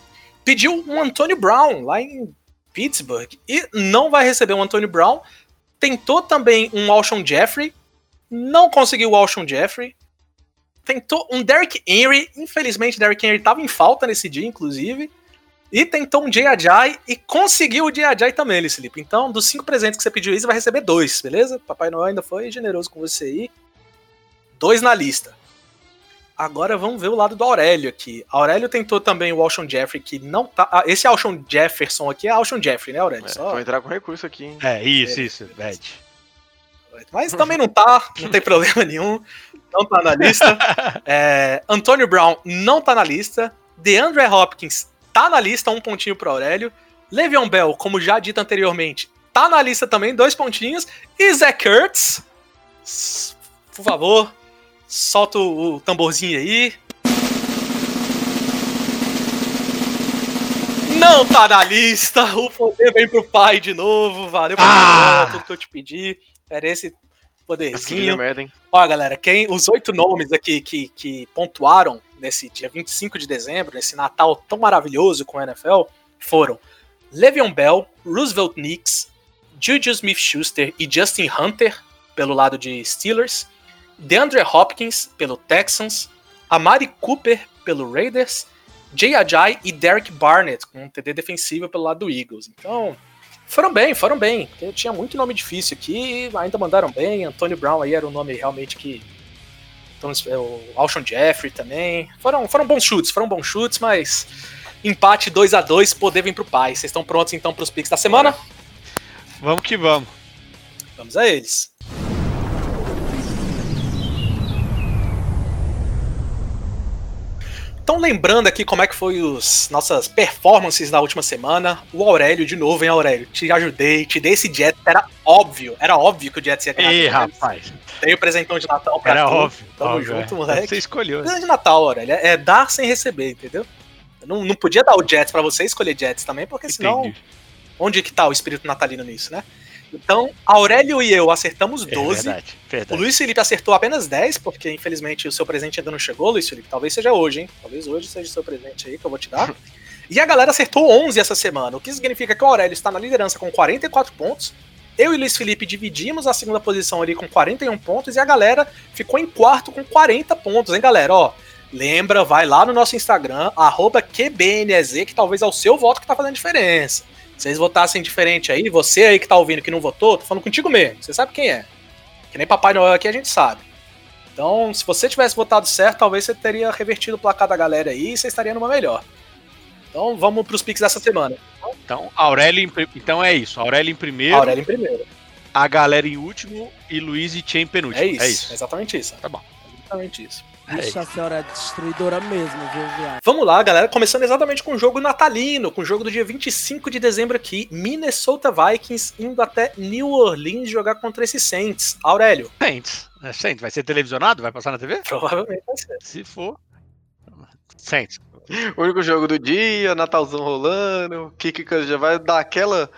Pediu um Antônio Brown lá em Pittsburgh e não vai receber um Antônio Brown. Tentou também um Alshon Jeffrey, não conseguiu o Alshon Jeffrey. Tentou um Derrick Henry, infelizmente Derrick Henry estava em falta nesse dia, inclusive. E tentou um Jay Ajay e conseguiu o Jay Ajay também, Luiz Felipe. Então, dos cinco presentes que você pediu aí, você vai receber dois, beleza? Papai Noel ainda foi generoso com você aí. Dois na lista. Agora vamos ver o lado do Aurélio aqui. Aurélio tentou também o Alshon Jeffrey, que não tá. ah, esse Alshon Jefferson aqui é Alshon Jeffrey, né, Aurélio?
É,
Só-
Vou entrar com recurso aqui, hein?
É, isso, isso. Bad.
Mas também não tá, não tem problema nenhum. Não tá na lista. É, Antônio Brown não tá na lista. DeAndre Hopkins tá na lista, um pontinho pro Aurélio. Le'Veon Bell, como já dito anteriormente, tá na lista também, dois pontinhos. E Zach Ertz, por favor, solta o, o tamborzinho aí. Não tá na lista, o poder vem pro pai de novo, valeu por
Ah!
tudo que eu te pedi. Era esse poderzinho.
merda, hein?
Ó, galera, quem os oito nomes aqui que, que pontuaram nesse dia 25 de dezembro, nesse Natal tão maravilhoso com a NFL, foram Le'Veon Bell, Roosevelt Nix, Juju Smith-Schuster e Justin Hunter, pelo lado de Steelers, DeAndre Hopkins, pelo Texans, Amari Cooper, pelo Raiders, Jay Ajay e Derek Barnett, com um TD defensivo pelo lado do Eagles. Então, foram bem, foram bem. porque Tinha muito nome difícil aqui, ainda mandaram bem. Antônio Brown aí era um nome realmente que. Então, o Alshon Jeffrey também. Foram, foram bons chutes, foram bons chutes, mas. Empate 2 a 2 poder vem pro pai. Vocês estão prontos então pros picks da semana?
Vamos que vamos.
Vamos a eles. Então, lembrando aqui como é que foi os nossas performances na última semana, o Aurélio, de novo, hein, Aurélio? Te ajudei, te dei esse Jets, era óbvio, era óbvio que o Jets ia ganhar.
Ih,
Jets.
rapaz.
Dei o presentão de Natal pra
Era
tu.
óbvio.
Tamo
óbvio,
junto,
é.
moleque.
Você escolheu.
Presente de Natal, Aurélio, é dar sem receber, entendeu? Eu não, não podia dar o Jets pra você escolher Jets também, porque senão
Entendi.
onde que tá o espírito natalino nisso, né? Então, Aurélio e eu acertamos
É
12.
verdade,
o
verdade.
Luiz Felipe acertou apenas 10, porque infelizmente o seu presente ainda não chegou, Luiz Felipe. Talvez seja hoje, hein? Talvez hoje seja o seu presente aí que eu vou te dar. e a galera acertou 11 essa semana, o que significa que o Aurélio está na liderança com 44 pontos. Eu e o Luiz Felipe dividimos a segunda posição ali com 41 pontos e a galera ficou em quarto com 40 pontos, hein, galera? Ó, lembra, vai lá no nosso Instagram, QBNEZ, que talvez é o seu voto que tá fazendo diferença. Se eles votassem diferente aí, você aí que tá ouvindo que não votou, tô falando contigo mesmo. Você sabe quem é. Que nem Papai Noel aqui a gente sabe. Então, se você tivesse votado certo, talvez você teria revertido o placar da galera aí e você estaria numa melhor. Então, vamos pros picks dessa semana.
Então, Aurélio em, então é isso. Aurélio em primeiro,
Aurélio em primeiro.
a galera em último e Luiz e em penúltimo.
É isso.
É isso.
Exatamente isso.
Tá bom.
Exatamente isso.
É
Ixi, a senhora é destruidora mesmo, viu, viado?
Vamos lá, galera. Começando exatamente com o jogo natalino, com o jogo do dia 25 de dezembro aqui. Minnesota Vikings indo até New Orleans jogar contra esses Saints. Aurélio,
Saints. É Saints. Vai ser televisionado? Vai passar na TV?
provavelmente vai ser.
Se for. Saints.
O único jogo do dia, Natalzão rolando, Kiki já vai dar aquela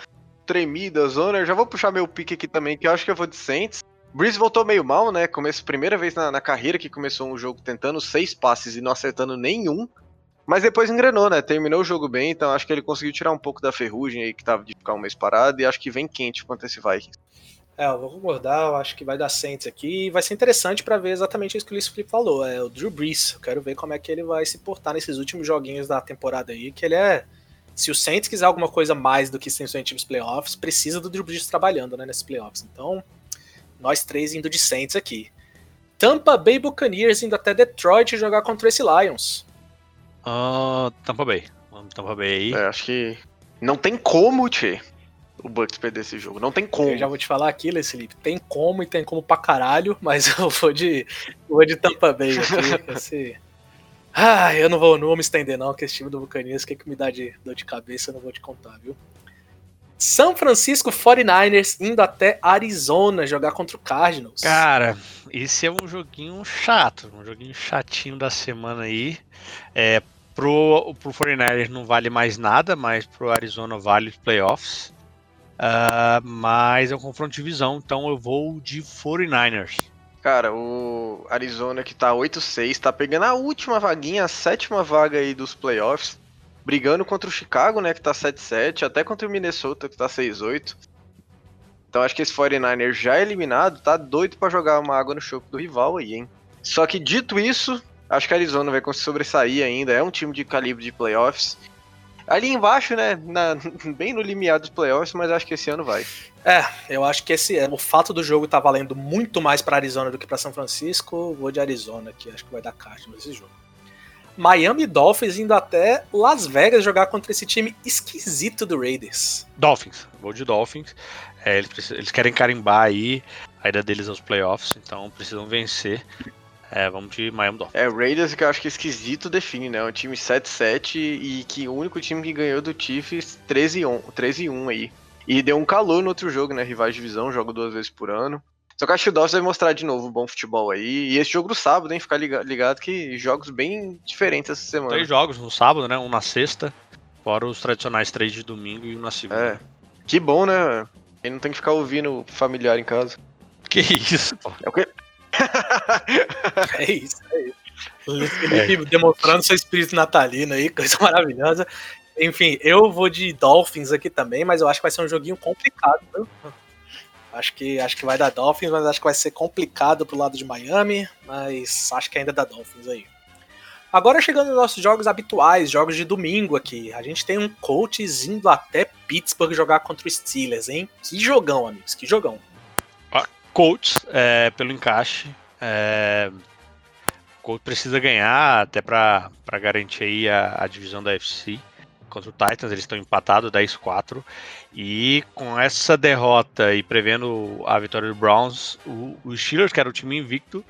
tremida zona. Eu já vou puxar meu pique aqui também, que eu acho que eu vou de Saints. Breeze voltou meio mal, né? Começo, primeira vez na, na carreira que começou um jogo tentando seis passes e não acertando nenhum. Mas depois engrenou, né? Terminou o jogo bem, então acho que ele conseguiu tirar um pouco da ferrugem aí que tava de ficar um mês parado e acho que vem quente contra esse Vikings.
É, eu vou concordar, eu acho que vai dar Saints aqui e vai ser interessante pra ver exatamente isso que o Luiz Felipe falou, é o Drew Brees. Eu quero ver como é que ele vai se portar nesses últimos joguinhos da temporada aí, que ele é... Se o Saints quiser alguma coisa mais do que simplesmente nos playoffs, precisa do Drew Brees trabalhando, né, nesses playoffs. Então, nós três indo de Saints aqui. Tampa Bay Buccaneers indo até Detroit jogar contra esse Lions.
Ah, Tampa Bay. Vamos Tampa Bay aí.
É, acho que não tem como, Tchê, o Bucks perder esse jogo. Não tem como.
Eu já vou te falar aqui, Luiz Felipe, tem como e tem como pra caralho, mas eu vou de, vou de Tampa Bay aqui. Esse... Ah, eu não vou, não vou me estender não, que esse time do Buccaneers, o que, que me dá de dor de cabeça, eu não vou te contar, viu? São Francisco 49ers indo até Arizona jogar contra o Cardinals.
Cara, esse é um joguinho chato, um joguinho chatinho da semana aí. É, pro, pro 49ers não vale mais nada, mas pro Arizona vale os playoffs. Ah, mas é um confronto de divisão, então eu vou de 49ers.
Cara, o Arizona que tá 8-6, tá pegando a última vaguinha, a sétima vaga aí dos playoffs, brigando contra o Chicago, né, que tá 7-7, até contra o Minnesota, que tá 6-8. Então acho que esse 49ers já eliminado, tá doido pra jogar uma água no chope do rival aí, hein. Só que dito isso, acho que a Arizona vai conseguir sobressair ainda, é um time de calibre de playoffs. Ali embaixo, né, na- bem no limiar dos playoffs, mas acho que esse ano vai.
É, eu acho que esse o fato do jogo tá valendo muito mais pra Arizona do que pra São Francisco, vou de Arizona aqui, acho que vai dar Cardinals esse jogo. Miami Dolphins indo até Las Vegas jogar contra esse time esquisito do Raiders.
Dolphins, vou de Dolphins. É, eles, precisam- eles querem carimbar aí a ida deles aos playoffs, então precisam vencer. É, vamos de Miami Dolphins.
É, o Raiders que eu acho que esquisito define, né? Um time 7-7 e que o único time que ganhou do Chiefs 13-1 13-1 aí. E deu um calor no outro jogo, né? Rivais de divisão, joga duas vezes por ano. Só que acho que o Dolphins vai mostrar de novo um bom futebol aí. E esse jogo do sábado, hein? Ficar liga- ligado que jogos bem diferentes essa semana.
Três jogos no sábado, né? Um na sexta, fora os tradicionais três de domingo e um na segunda.
É. Que bom, né? Ele não tem que ficar ouvindo familiar em casa.
Que isso, pô.
É o quê?
É isso, é isso. Luiz Felipe demonstrando seu espírito natalino aí, coisa maravilhosa. Enfim, eu vou de Dolphins aqui também, mas eu acho que vai ser um joguinho complicado, viu? Acho que, acho que vai dar Dolphins, mas acho que vai ser complicado pro lado de Miami, mas acho que ainda dá Dolphins aí. Agora chegando nos nossos jogos habituais, jogos de domingo aqui. A gente tem um Colts indo até Pittsburgh jogar contra o Steelers, hein? Que jogão, amigos, que jogão.
Colts, é, pelo encaixe. É, Colts precisa ganhar até para garantir aí a, a divisão da FC contra o Titans. Eles estão empatados 10-4. E com essa derrota e prevendo a vitória do Browns, o, o Steelers, que era o time invicto,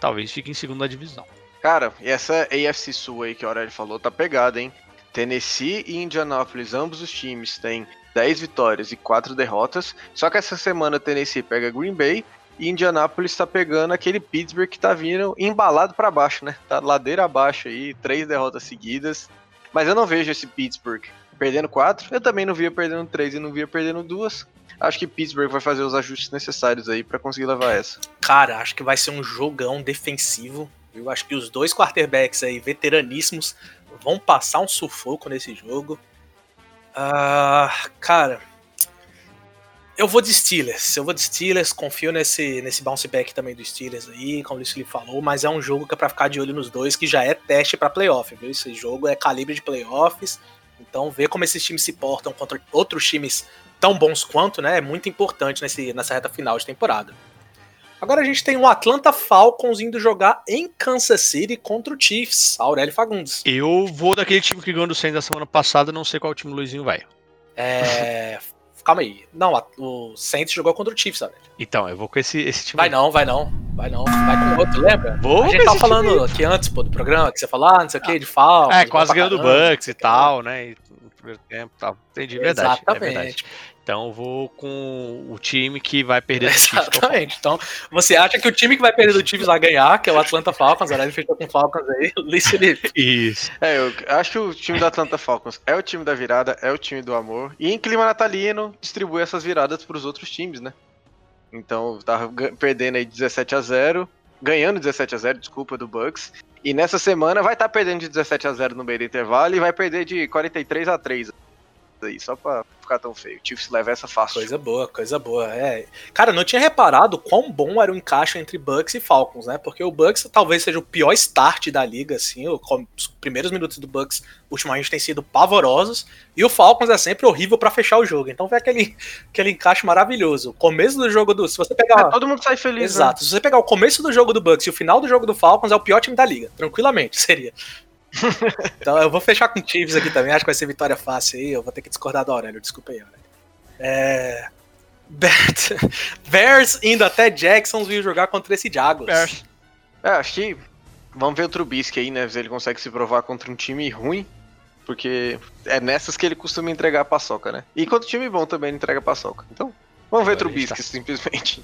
talvez fique em segunda divisão.
Cara, e essa AFC Sul aí que a Aurélio falou tá pegada, hein? Tennessee e Indianapolis, ambos os times têm 10 vitórias e 4 derrotas. Só que essa semana Tennessee pega Green Bay e Indianapolis tá pegando aquele Pittsburgh que tá vindo embalado pra baixo, né? Tá ladeira abaixo aí, três derrotas seguidas. Mas eu não vejo esse Pittsburgh perdendo 4. Eu também não via perdendo 3 e não via perdendo duas. Acho que Pittsburgh vai fazer os ajustes necessários aí pra conseguir levar essa.
Cara, acho que vai ser um jogão defensivo. Eu acho que os dois quarterbacks aí, veteraníssimos, vão passar um sufoco nesse jogo. Ah, cara, eu vou de Steelers. Eu vou de Steelers, confio nesse, nesse bounce back também do Steelers aí, como o Luiz Felipe falou, mas é um jogo que é pra ficar de olho nos dois, que já é teste pra playoff, viu? Esse jogo é calibre de playoffs. Então, ver como esses times se portam contra outros times tão bons quanto, né, é muito importante nesse, nessa reta final de temporada. Agora a gente tem o Atlanta Falcons indo jogar em Kansas City contra o Chiefs, Aurélio Fagundes.
Eu vou daquele time que ganhou do Saints da semana passada, não sei qual time o Luizinho vai.
É... Calma aí. Não, a- o Saints jogou contra o Chiefs, Aurélio.
Então, eu vou com esse, esse time.
Vai não, vai não. Vai não. Vai com outro, lembra?
Vou
a gente tava falando aqui antes, pô, do programa, que você falou, ah, não sei o que, de Falcons.
É, quase ganhando do Bucks e tal, né? e No primeiro tempo e tal. Entendi, verdade. É verdade.
Exatamente.
Então eu vou com o time que vai perder do Chiefs.
Exatamente. Então, você acha que o time que vai perder do Chiefs vai ganhar, que é o Atlanta Falcons, Aurélio fechou com o Falcons aí, Luiz Felipe.
Isso.
É, eu acho que o time do Atlanta Falcons é o time da virada, é o time do amor. E em clima natalino, distribui essas viradas pros outros times, né? Então, ga- perdendo aí 17 a 0 ganhando 17 a 0 desculpa, do Bucks. E nessa semana vai estar perdendo de 17 a 0 no meio do intervalo e vai perder de 43 a 3 aí, só pra ficar tão feio. O Chiefs leva essa fácil.
Coisa boa, coisa boa. É. Cara, eu não tinha reparado quão bom era o encaixe entre Bucks e Falcons, né? Porque o Bucks talvez seja o pior start da liga, assim. Os primeiros minutos do Bucks ultimamente têm sido pavorosos. E o Falcons é sempre horrível pra fechar o jogo. Então foi aquele, aquele encaixe maravilhoso. O começo do jogo do. Se você pegar.
É, todo mundo sai feliz,
Exato. Se você pegar o começo do jogo do Bucks e o final do jogo do Falcons, é o pior time da liga. Tranquilamente, seria. Então eu vou fechar com o Chiefs aqui também. Acho que vai ser vitória fácil aí. Eu vou ter que discordar do Aurélio. Desculpa aí, Aurélio. É. Bert- Bears indo até Jacksonville jogar contra esse Jaguars.
Bears.
É, acho que vamos ver o Trubisky aí, né? Se ele consegue se provar contra um time ruim. Porque é nessas que ele costuma entregar a paçoca, né? E contra time bom também ele entrega a paçoca. Então, vamos ver
gente
Trubisky, simplesmente.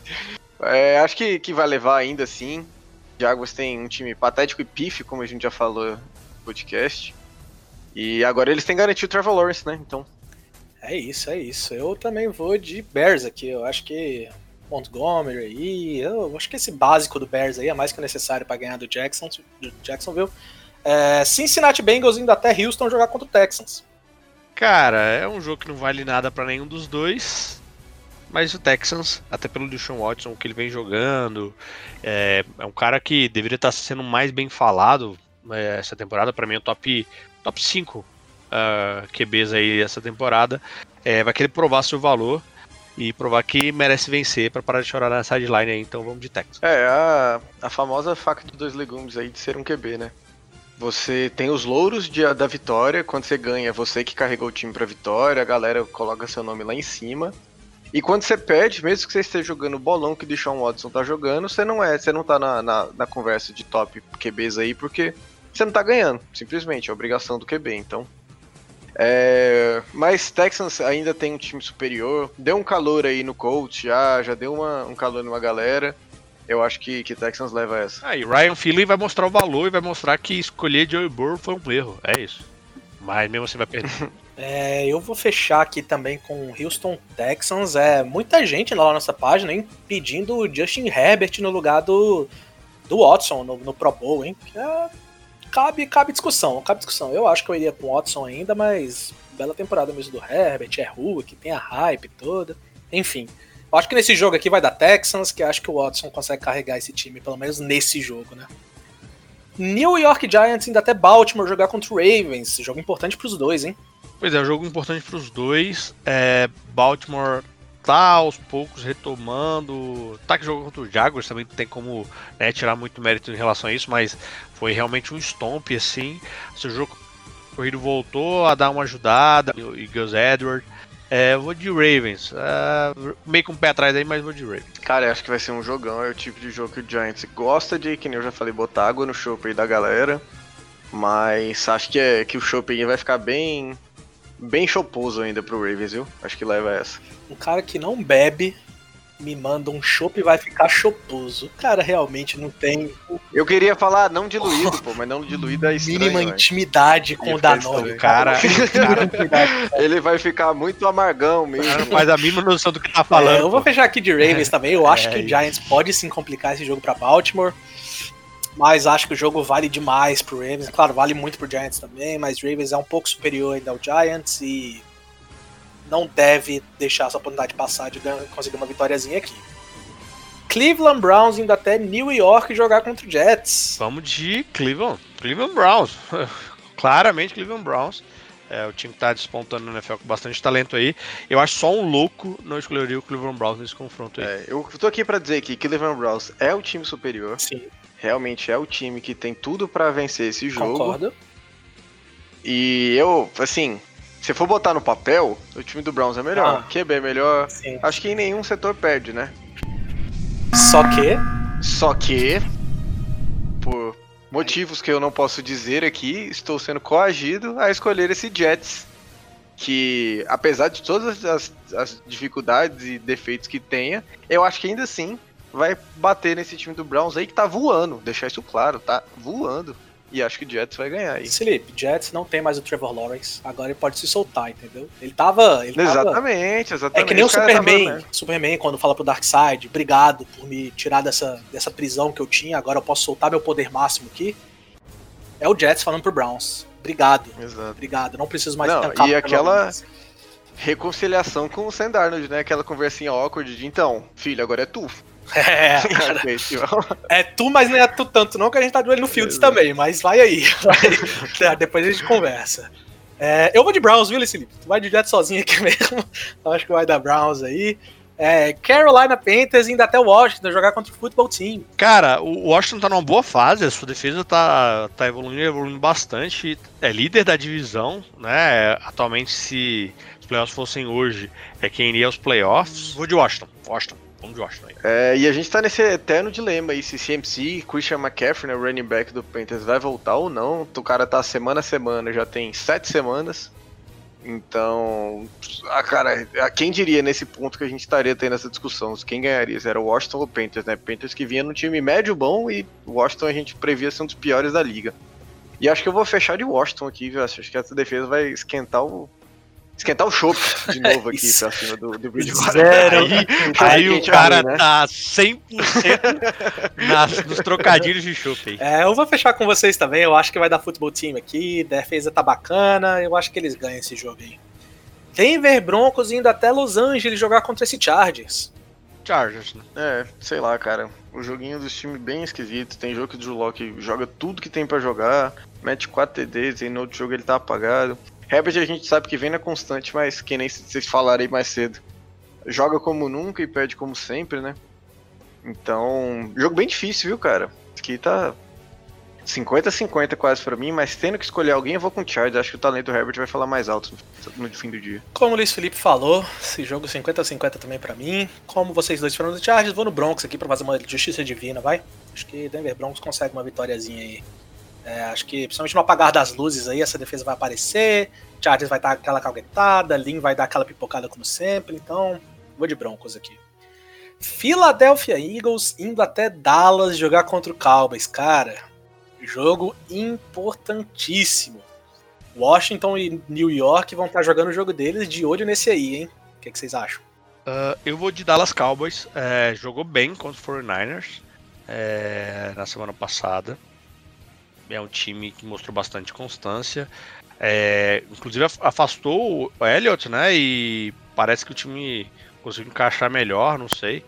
É, acho que, que vai levar ainda assim. Jaguars tem um time patético e pífio, como a gente já falou podcast. E agora eles têm garantido o Trevor Lawrence, né? Então,
É isso, é isso. Eu também vou de Bears aqui. Eu acho que Montgomery aí. Eu acho que esse básico do Bears aí é mais que necessário para ganhar do, Jackson, do Jacksonville. É, Cincinnati Bengals indo até Houston jogar contra o Texans.
Cara, é um jogo que não vale nada pra nenhum dos dois. Mas o Texans, até pelo Deshaun Watson, que ele vem jogando, é, é um cara que deveria estar sendo mais bem falado essa temporada. Pra mim, é o top, top 5 ah, QBs aí essa temporada. É, vai querer provar seu valor e provar que merece vencer pra parar de chorar na sideline aí. Então vamos de Texans.
É, a, a famosa faca de dois legumes aí de ser um QB, né? Você tem os louros de- da vitória, quando você ganha, é você que carregou o time pra vitória, a galera coloca seu nome lá em cima. E quando você perde, mesmo que você esteja jogando o bolão que o Deshaun Watson tá jogando, você não é, você não tá na, na, na conversa de top QBs aí, porque você não tá ganhando, simplesmente, é obrigação do QB, então. É, mas Texans ainda tem um time superior, deu um calor aí no coach, já, já deu uma- um calor numa galera. Eu acho que, que Texans leva essa.
Ah, e Ryan Philly vai mostrar o valor e vai mostrar que escolher Joey Burrow foi um erro. É isso. Mas mesmo assim vai perder.
É, eu vou fechar aqui também com o Houston Texans. É muita gente lá na nossa página hein, pedindo o Justin Herbert no lugar do, do Watson no, no Pro Bowl, hein? Que é- cabe, cabe discussão, cabe discussão. Eu acho que eu iria com o Watson ainda, mas bela temporada mesmo do Herbert, é Hulk, tem a hype toda. Enfim, eu acho que nesse jogo aqui vai dar Texans, que acho que o Watson consegue carregar esse time, pelo menos nesse jogo, né? New York Giants indo até Baltimore jogar contra o Ravens. Jogo importante pros dois, hein?
Pois é, jogo importante para os dois. É, Baltimore tá aos poucos retomando. Tá que jogou contra o Jaguars também não tem como né, tirar muito mérito em relação a isso, mas foi realmente um stomp assim. Se o jogo corrido voltou a dar uma ajudada, e Gus Edward. É, eu vou de Ravens. É, meio com o pé atrás aí, mas vou de Ravens.
Cara, eu acho que vai ser um jogão. É o tipo de jogo que o Giants gosta de, que nem eu já falei, botar água no chopp aí da galera. Mas acho que, é, que o chopp aí vai ficar bem. Bem choposo ainda pro Ravens, viu? Acho que leva essa.
Um cara que não bebe me manda um chopp e vai ficar choposo. O cara realmente não tem
Eu queria falar não diluído, pô, mas não diluído é estranho.
mínima intimidade com o Danone.
estranho.
Cara,
Ele vai ficar muito amargão
cara
mesmo.
faz a mínima noção do que tá
É,
falando.
eu vou fechar aqui de Ravens também. Eu acho
É
que o
isso.
Giants pode sim complicar esse jogo pra Baltimore. Mas acho que o jogo vale demais pro Ravens. Claro, vale muito pro Giants também, mas Ravens é um pouco superior ainda ao Giants e não deve deixar essa oportunidade passar de conseguir uma vitóriazinha aqui. Cleveland Browns indo até New York jogar contra o Jets.
Vamos de Cleveland. Cleveland Browns. Claramente Cleveland Browns. É o time que tá despontando no NFL com bastante talento aí. Eu acho só um louco não escolheria o Cleveland Browns nesse confronto aí.
É, eu tô aqui pra dizer que Cleveland Browns é o time superior.
Sim,
Realmente é o time que tem tudo pra vencer esse jogo.
concordo.
E eu, assim, se for botar no papel, o time do Browns é melhor.
Ah.
QB é melhor.
Sim.
Acho que em nenhum setor perde, né?
Só que.
Só que, por motivos que eu não posso dizer aqui, estou sendo coagido a escolher esse Jets. Que, apesar de todas as, as dificuldades e defeitos que tenha, eu acho que ainda assim vai bater nesse time do Browns aí que tá voando. Deixar isso claro, tá voando. E acho que o Jets vai ganhar aí.
Felipe, Jets não tem mais o Trevor Lawrence. Agora ele pode se soltar, entendeu? Ele tava. Ele tava
Exatamente, exatamente.
É que nem o
tava,
Superman.
né?
Superman, quando fala pro Darkseid, obrigado por me tirar dessa, dessa prisão que eu tinha, agora eu posso soltar meu poder máximo aqui. É o Jets falando pro Browns. Obrigado,
Exato.
obrigado. Não preciso mais
Não, e aquela-. Reconciliação com o Sam Darnold, né? Aquela conversinha awkward de então, filho, agora é tu.
É, cara, é tu, mas não é tu tanto não, que a gente tá de olho no Fields também, mas vai aí. Vai. Depois a gente conversa. É, eu vou de Browns, viu, Felipe? Tu vai de Jets sozinho aqui mesmo. Eu acho que vai dar Browns aí. É, Carolina Panthers indo até Washington jogar contra o Football Team.
Cara, o Washington tá numa boa fase, a sua defesa tá, tá evoluindo, evoluindo bastante. É líder da divisão, né? Atualmente, se os playoffs fossem hoje, é quem iria aos playoffs. Vou de Washington. Washington. De Washington aí.
É, e a gente tá nesse eterno dilema aí, se CMC, Christian McCaffrey, né, o running back do Panthers, vai voltar ou não. O cara tá semana a semana, já tem sete semanas. Então, ah, cara, a quem diria nesse ponto que a gente estaria tendo essa discussão? Quem ganharia? Era o Washington ou o Panthers, né? Panthers que vinha no time médio bom e o Washington a gente previa ser um dos piores da liga. E acho que eu vou fechar de Washington aqui, viu? Acho que essa defesa vai esquentar o. Esquentar o chopp de novo aqui pra cima do, do Bridgewater.
Zero.
Aí, aí o cara
ali, né?
tá 100% nas, nos trocadilhos de chopp aí.
É, eu vou fechar com vocês também. Eu acho que vai dar futebol time aqui. Defesa tá bacana. Eu acho que eles ganham esse jogo aí. Denver Broncos indo até Los Angeles jogar contra esse Chargers.
Chargers, né?
É, sei lá, cara. O joguinho dos times bem esquisito. Tem jogo que o Drew Locke joga tudo que tem pra jogar, mete 4 TDs e no outro jogo ele tá apagado. Herbert a gente sabe que vem na constante, mas que nem vocês falaram aí mais cedo. Joga como nunca e perde como sempre, né? Então, jogo bem difícil, viu, cara? Aqui tá 50-50 quase pra mim, mas tendo que escolher alguém, eu vou com o Chargers. Acho que o talento do Herbert vai falar mais alto no, no fim do dia.
Como o Luiz Felipe falou, esse jogo 50-50 também pra mim. Como vocês dois foram do Chargers, vou no Broncos aqui pra fazer uma justiça divina, vai? Acho que Denver Broncos consegue uma vitóriazinha aí. É, acho que, principalmente no apagar das luzes aí, essa defesa vai aparecer. Chargers vai dar aquela calguetada, Lin vai dar aquela pipocada como sempre. Então, vou de Broncos aqui. Philadelphia Eagles indo até Dallas jogar contra o Cowboys. Cara, jogo importantíssimo. Washington e New York vão estar jogando o jogo deles de olho nesse aí, hein? O que, que vocês acham?
Ah, eu vou de Dallas Cowboys. É, jogou bem contra os 49ers é, na semana passada. É um time que mostrou bastante constância. É, inclusive af- afastou o Elliott, né? E parece que o time conseguiu encaixar melhor, não sei.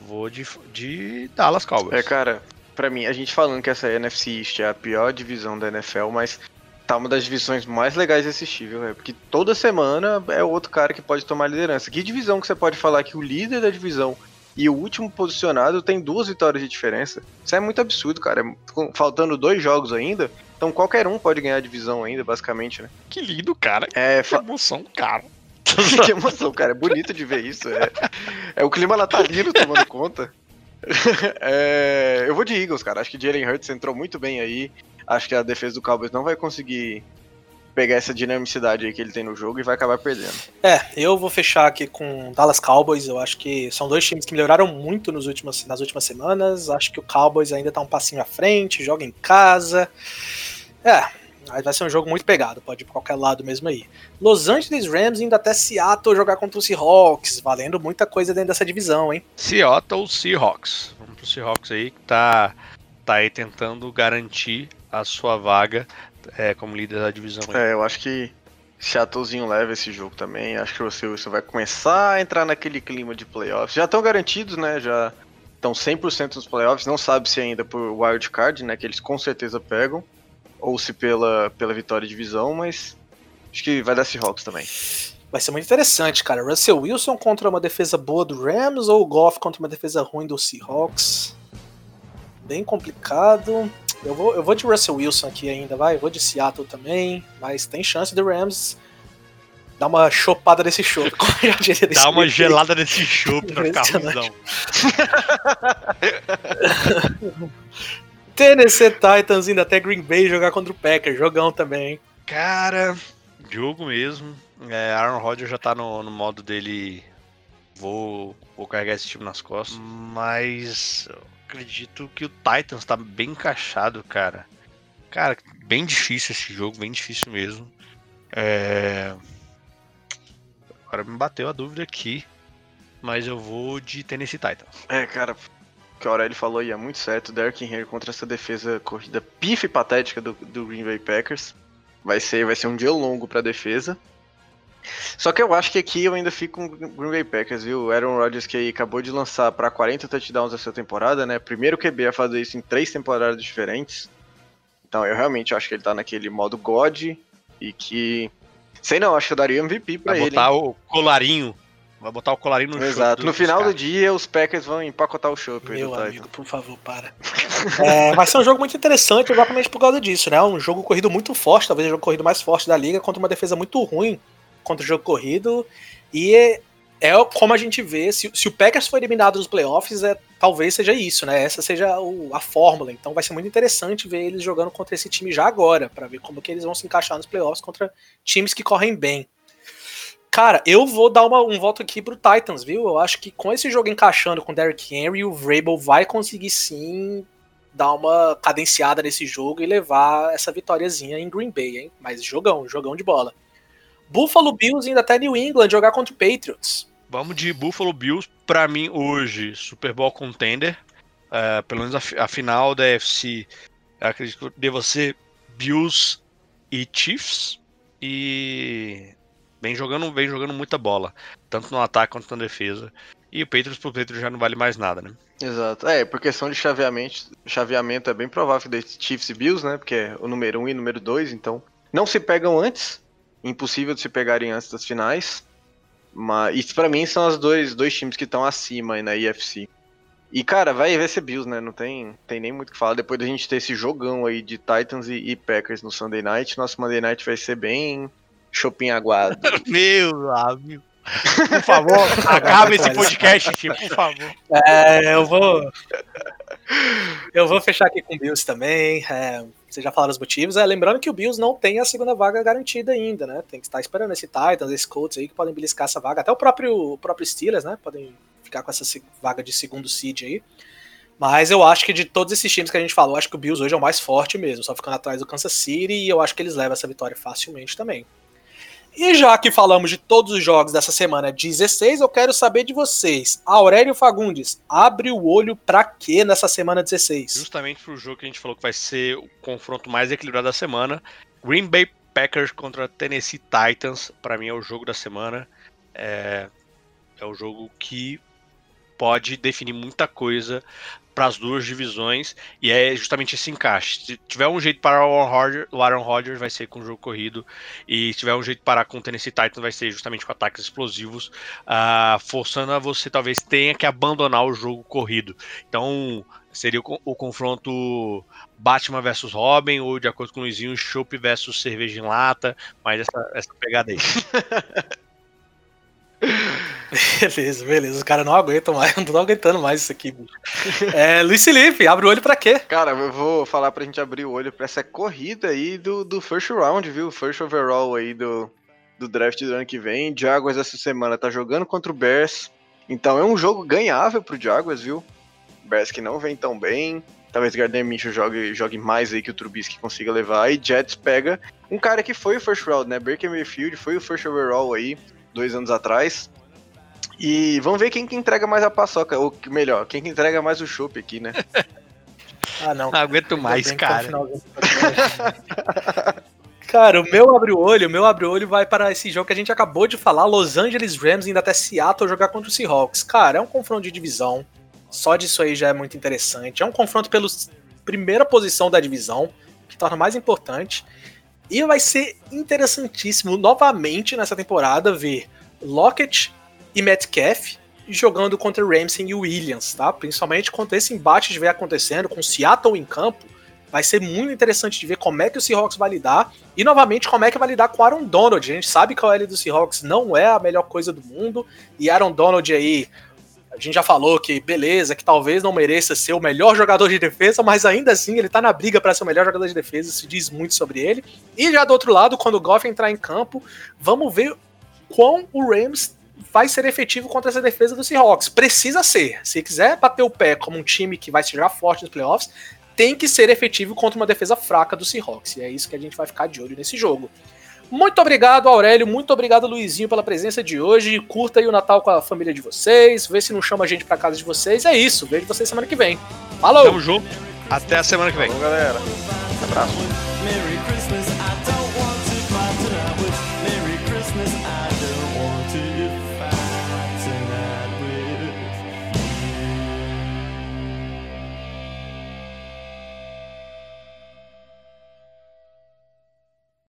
Vou de, de Dallas Cowboys.
É, cara, pra mim, a gente falando que essa NFC East é a pior divisão da NFL, mas tá uma das divisões mais legais de assistir, viu? Porque toda semana é outro cara que pode tomar liderança. Que divisão que você pode falar que o líder da divisão e o último posicionado tem duas vitórias de diferença? Isso é muito absurdo, cara. É- Faltando dois jogos ainda, então qualquer um pode ganhar a divisão ainda, basicamente, né?
Que lindo, cara.
É,
Que emoção, cara.
que emoção, cara. É bonito de ver isso. É, é o clima natalino tomando conta. É, eu vou de Eagles, cara. Acho que Jalen Hurts entrou muito bem aí. Acho que a defesa do Cowboys não vai conseguir pegar essa dinamicidade aí que ele tem no jogo e vai acabar perdendo.
É, eu vou fechar aqui com Dallas Cowboys. Eu acho que são dois times que melhoraram muito nos últimos, nas últimas semanas. Acho que o Cowboys ainda tá um passinho à frente, joga em casa. É, vai ser um jogo muito pegado, pode ir pra qualquer lado mesmo aí. Los Angeles Rams indo até Seattle jogar contra os Seahawks, valendo muita coisa dentro dessa divisão, hein?
Seattle Seahawks. Vamos pro Seahawks aí que tá, tá aí tentando garantir a sua vaga é, como líder da divisão. aí.
É, eu acho que Seattlezinho leva esse jogo também. Acho que o Russell Wilson vai começar a entrar naquele clima de playoffs. Já estão garantidos, né? Já estão 100% nos playoffs. Não sabe se ainda por wild card, né? Que eles com certeza pegam. Ou se pela, pela vitória de divisão, mas Acho que vai dar Seahawks também.
Vai ser muito interessante, cara. Russell Wilson contra uma defesa boa do Rams ou o Goff contra uma defesa ruim do Seahawks? Bem complicado. Eu vou, eu vou de Russell Wilson aqui ainda, vai. Eu vou de Seattle também. Mas tem chance do Rams dar uma chopada diria desse
Dá uma gelada nesse chopp pra rusão.
Tennessee Titans indo até Green Bay jogar contra o Packers. Jogão também. hein?
Cara, jogo mesmo. É, Aaron Rodgers já tá no, no modo dele. Vou, vou carregar esse time nas costas. Mas acredito que o Titans tá bem encaixado, cara. Cara, bem difícil esse jogo, bem difícil mesmo. É... Agora me bateu a dúvida aqui. Mas eu vou de Tennessee Titans.
É, cara, o que o Aurélio falou aí é muito certo. Derrick Henry contra essa defesa corrida pife patética do, do Green Bay Packers. Vai ser, vai ser um dia longo pra defesa. Só que eu acho que aqui eu ainda fico com o Green Bay Packers, viu? O Aaron Rodgers que aí acabou de lançar pra 40 touchdowns essa temporada, né? Primeiro QB a fazer isso em três temporadas diferentes. Então eu realmente acho que ele tá naquele modo God e que. Sei não, acho que eu daria MVP pra
Vai
ele.
botar
hein?
o colarinho. Vai botar o colarinho no
Exato. No final do
caras.
dia, os Packers vão empacotar o aí
Meu
do
amigo, por favor, para. É, vai ser um jogo muito interessante exatamente por causa disso, né? Um jogo corrido muito forte, talvez o jogo corrido mais forte da liga, contra uma defesa muito ruim contra o jogo corrido. E é, é como a gente vê, se, se o Packers for eliminado dos playoffs, é, talvez seja isso, né? Essa seja o- a fórmula. Então vai ser muito interessante ver eles jogando contra esse time já agora, pra ver como que eles vão se encaixar nos playoffs contra times que correm bem. Cara, eu vou dar uma- um voto aqui pro Titans, viu? Eu acho que com esse jogo encaixando com o Derrick Henry, o Vrabel vai conseguir sim dar uma cadenciada nesse jogo e levar essa vitóriazinha em Green Bay, hein? Mas jogão, jogão de bola. Buffalo Bills indo até New England jogar contra o Patriots.
Vamos de Buffalo Bills, pra mim hoje, Super Bowl contender. É, pelo menos a, a final da FC, eu acredito que deva ser Bills e Chiefs. E vem jogando, vem jogando muita bola, tanto no ataque quanto na defesa. E o Patriots pro Patriots já não vale mais nada, né?
Exato. É, por questão de chaveamento, chaveamento é bem provável que dê Chiefs e Bills, né? Porque é o número 1 um e o número 2, então. Não se pegam antes. Impossível de se pegarem antes das finais. Mas isso pra mim são os dois, dois times que estão acima aí na IFC. E, cara, vai, vai ser Bills, né? Não tem, tem nem muito o que falar. Depois da gente ter esse jogão aí de Titans e, e Packers no Sunday Night, nosso Monday Night vai ser bem chopin aguado.
Meu amigo. Por favor, acabe esse podcast, tio, por favor.
É, eu vou. Eu vou fechar aqui com o Bills também. É, vocês já falaram os motivos. É, lembrando que o Bills não tem a segunda vaga garantida ainda, né? Tem que estar esperando esse Titans, esse Colts aí que podem beliscar essa vaga. Até o próprio, o próprio Steelers, né? Podem ficar com essa vaga de segundo seed aí. Mas eu acho que de todos esses times que a gente falou, acho que o Bills hoje é o mais forte mesmo, só ficando atrás do Kansas City e eu acho que eles levam essa vitória facilmente também. E já que falamos de todos os jogos dessa semana 16, eu quero saber de vocês. Aurélio Fagundes, abre o olho pra quê nessa semana 16?
Justamente pro jogo que a gente falou que vai ser o confronto mais equilibrado da semana. Green Bay Packers contra Tennessee Titans, pra mim é o jogo da semana. É, é o jogo que pode definir muita coisa para as duas divisões e é justamente esse encaixe. Se tiver um jeito para o Rodgers, o Aaron Rodgers vai ser com o jogo corrido e se tiver um jeito para com o Tennessee Titans vai ser justamente com ataques explosivos, ah, forçando a você talvez tenha que abandonar o jogo corrido. Então seria o, o confronto Batman versus Robin ou de acordo com o Luizinho, Chopp versus cerveja em lata, mas essa, essa pegada aí.
Beleza, beleza. Os caras não aguentam mais, não tô aguentando mais isso aqui. É, Luiz Felipe, abre o olho pra quê?
Cara, eu vou falar pra gente abrir o olho pra essa corrida aí do, do first round, viu? First overall aí do, do draft do ano que vem. Jaguars essa semana tá jogando contra o Bears. Então é um jogo ganhável pro Jaguars, viu? Bears que não vem tão bem. Talvez Gardner Minshew jogue, jogue mais aí que o Trubisky consiga levar. E Jets pega um cara que foi o first round, né? Baker Mayfield foi o first overall aí, dois anos atrás. E vamos ver quem que entrega mais a paçoca, ou melhor, quem que entrega mais o chopp aqui, né?
Ah, não.
Não aguento mais,
tá
cara.
Cara, o meu abre o olho, o meu abre o olho vai para esse jogo que a gente acabou de falar, Los Angeles Rams indo até Seattle jogar contra o Seahawks. Cara, é um confronto de divisão. Só disso aí já é muito interessante. É um confronto pela primeira posição da divisão, que torna mais importante. E vai ser interessantíssimo novamente nessa temporada ver Lockett e Metcalf jogando contra Ramsey e Williams, tá? Principalmente quando esse embate estiver acontecendo com Seattle em campo, vai ser muito interessante de ver como é que o Seahawks vai lidar e novamente como é que vai lidar com Aaron Donald. A gente sabe que a OL do Seahawks não é a melhor coisa do mundo e Aaron Donald aí a gente já falou que beleza, que talvez não mereça ser o melhor jogador de defesa, mas ainda assim ele tá na briga para ser o melhor jogador de defesa, isso diz muito sobre ele. E já do outro lado, quando o Goff entrar em campo, vamos ver quão o Rams vai ser efetivo contra essa defesa do Seahawks. Precisa ser. Se quiser bater o pé como um time que vai chegar forte nos playoffs, tem que ser efetivo contra uma defesa fraca do Seahawks. E é isso que a gente vai ficar de olho nesse jogo. Muito obrigado, Aurélio. Muito obrigado, Luizinho, pela presença de hoje. Curta aí o Natal com a família de vocês. Vê se não chama a gente pra casa de vocês. É isso. Vejo vocês semana que vem. Falou!
Tamo junto. Até a semana que vem.
Falou, galera. Abraço.
Merry Christmas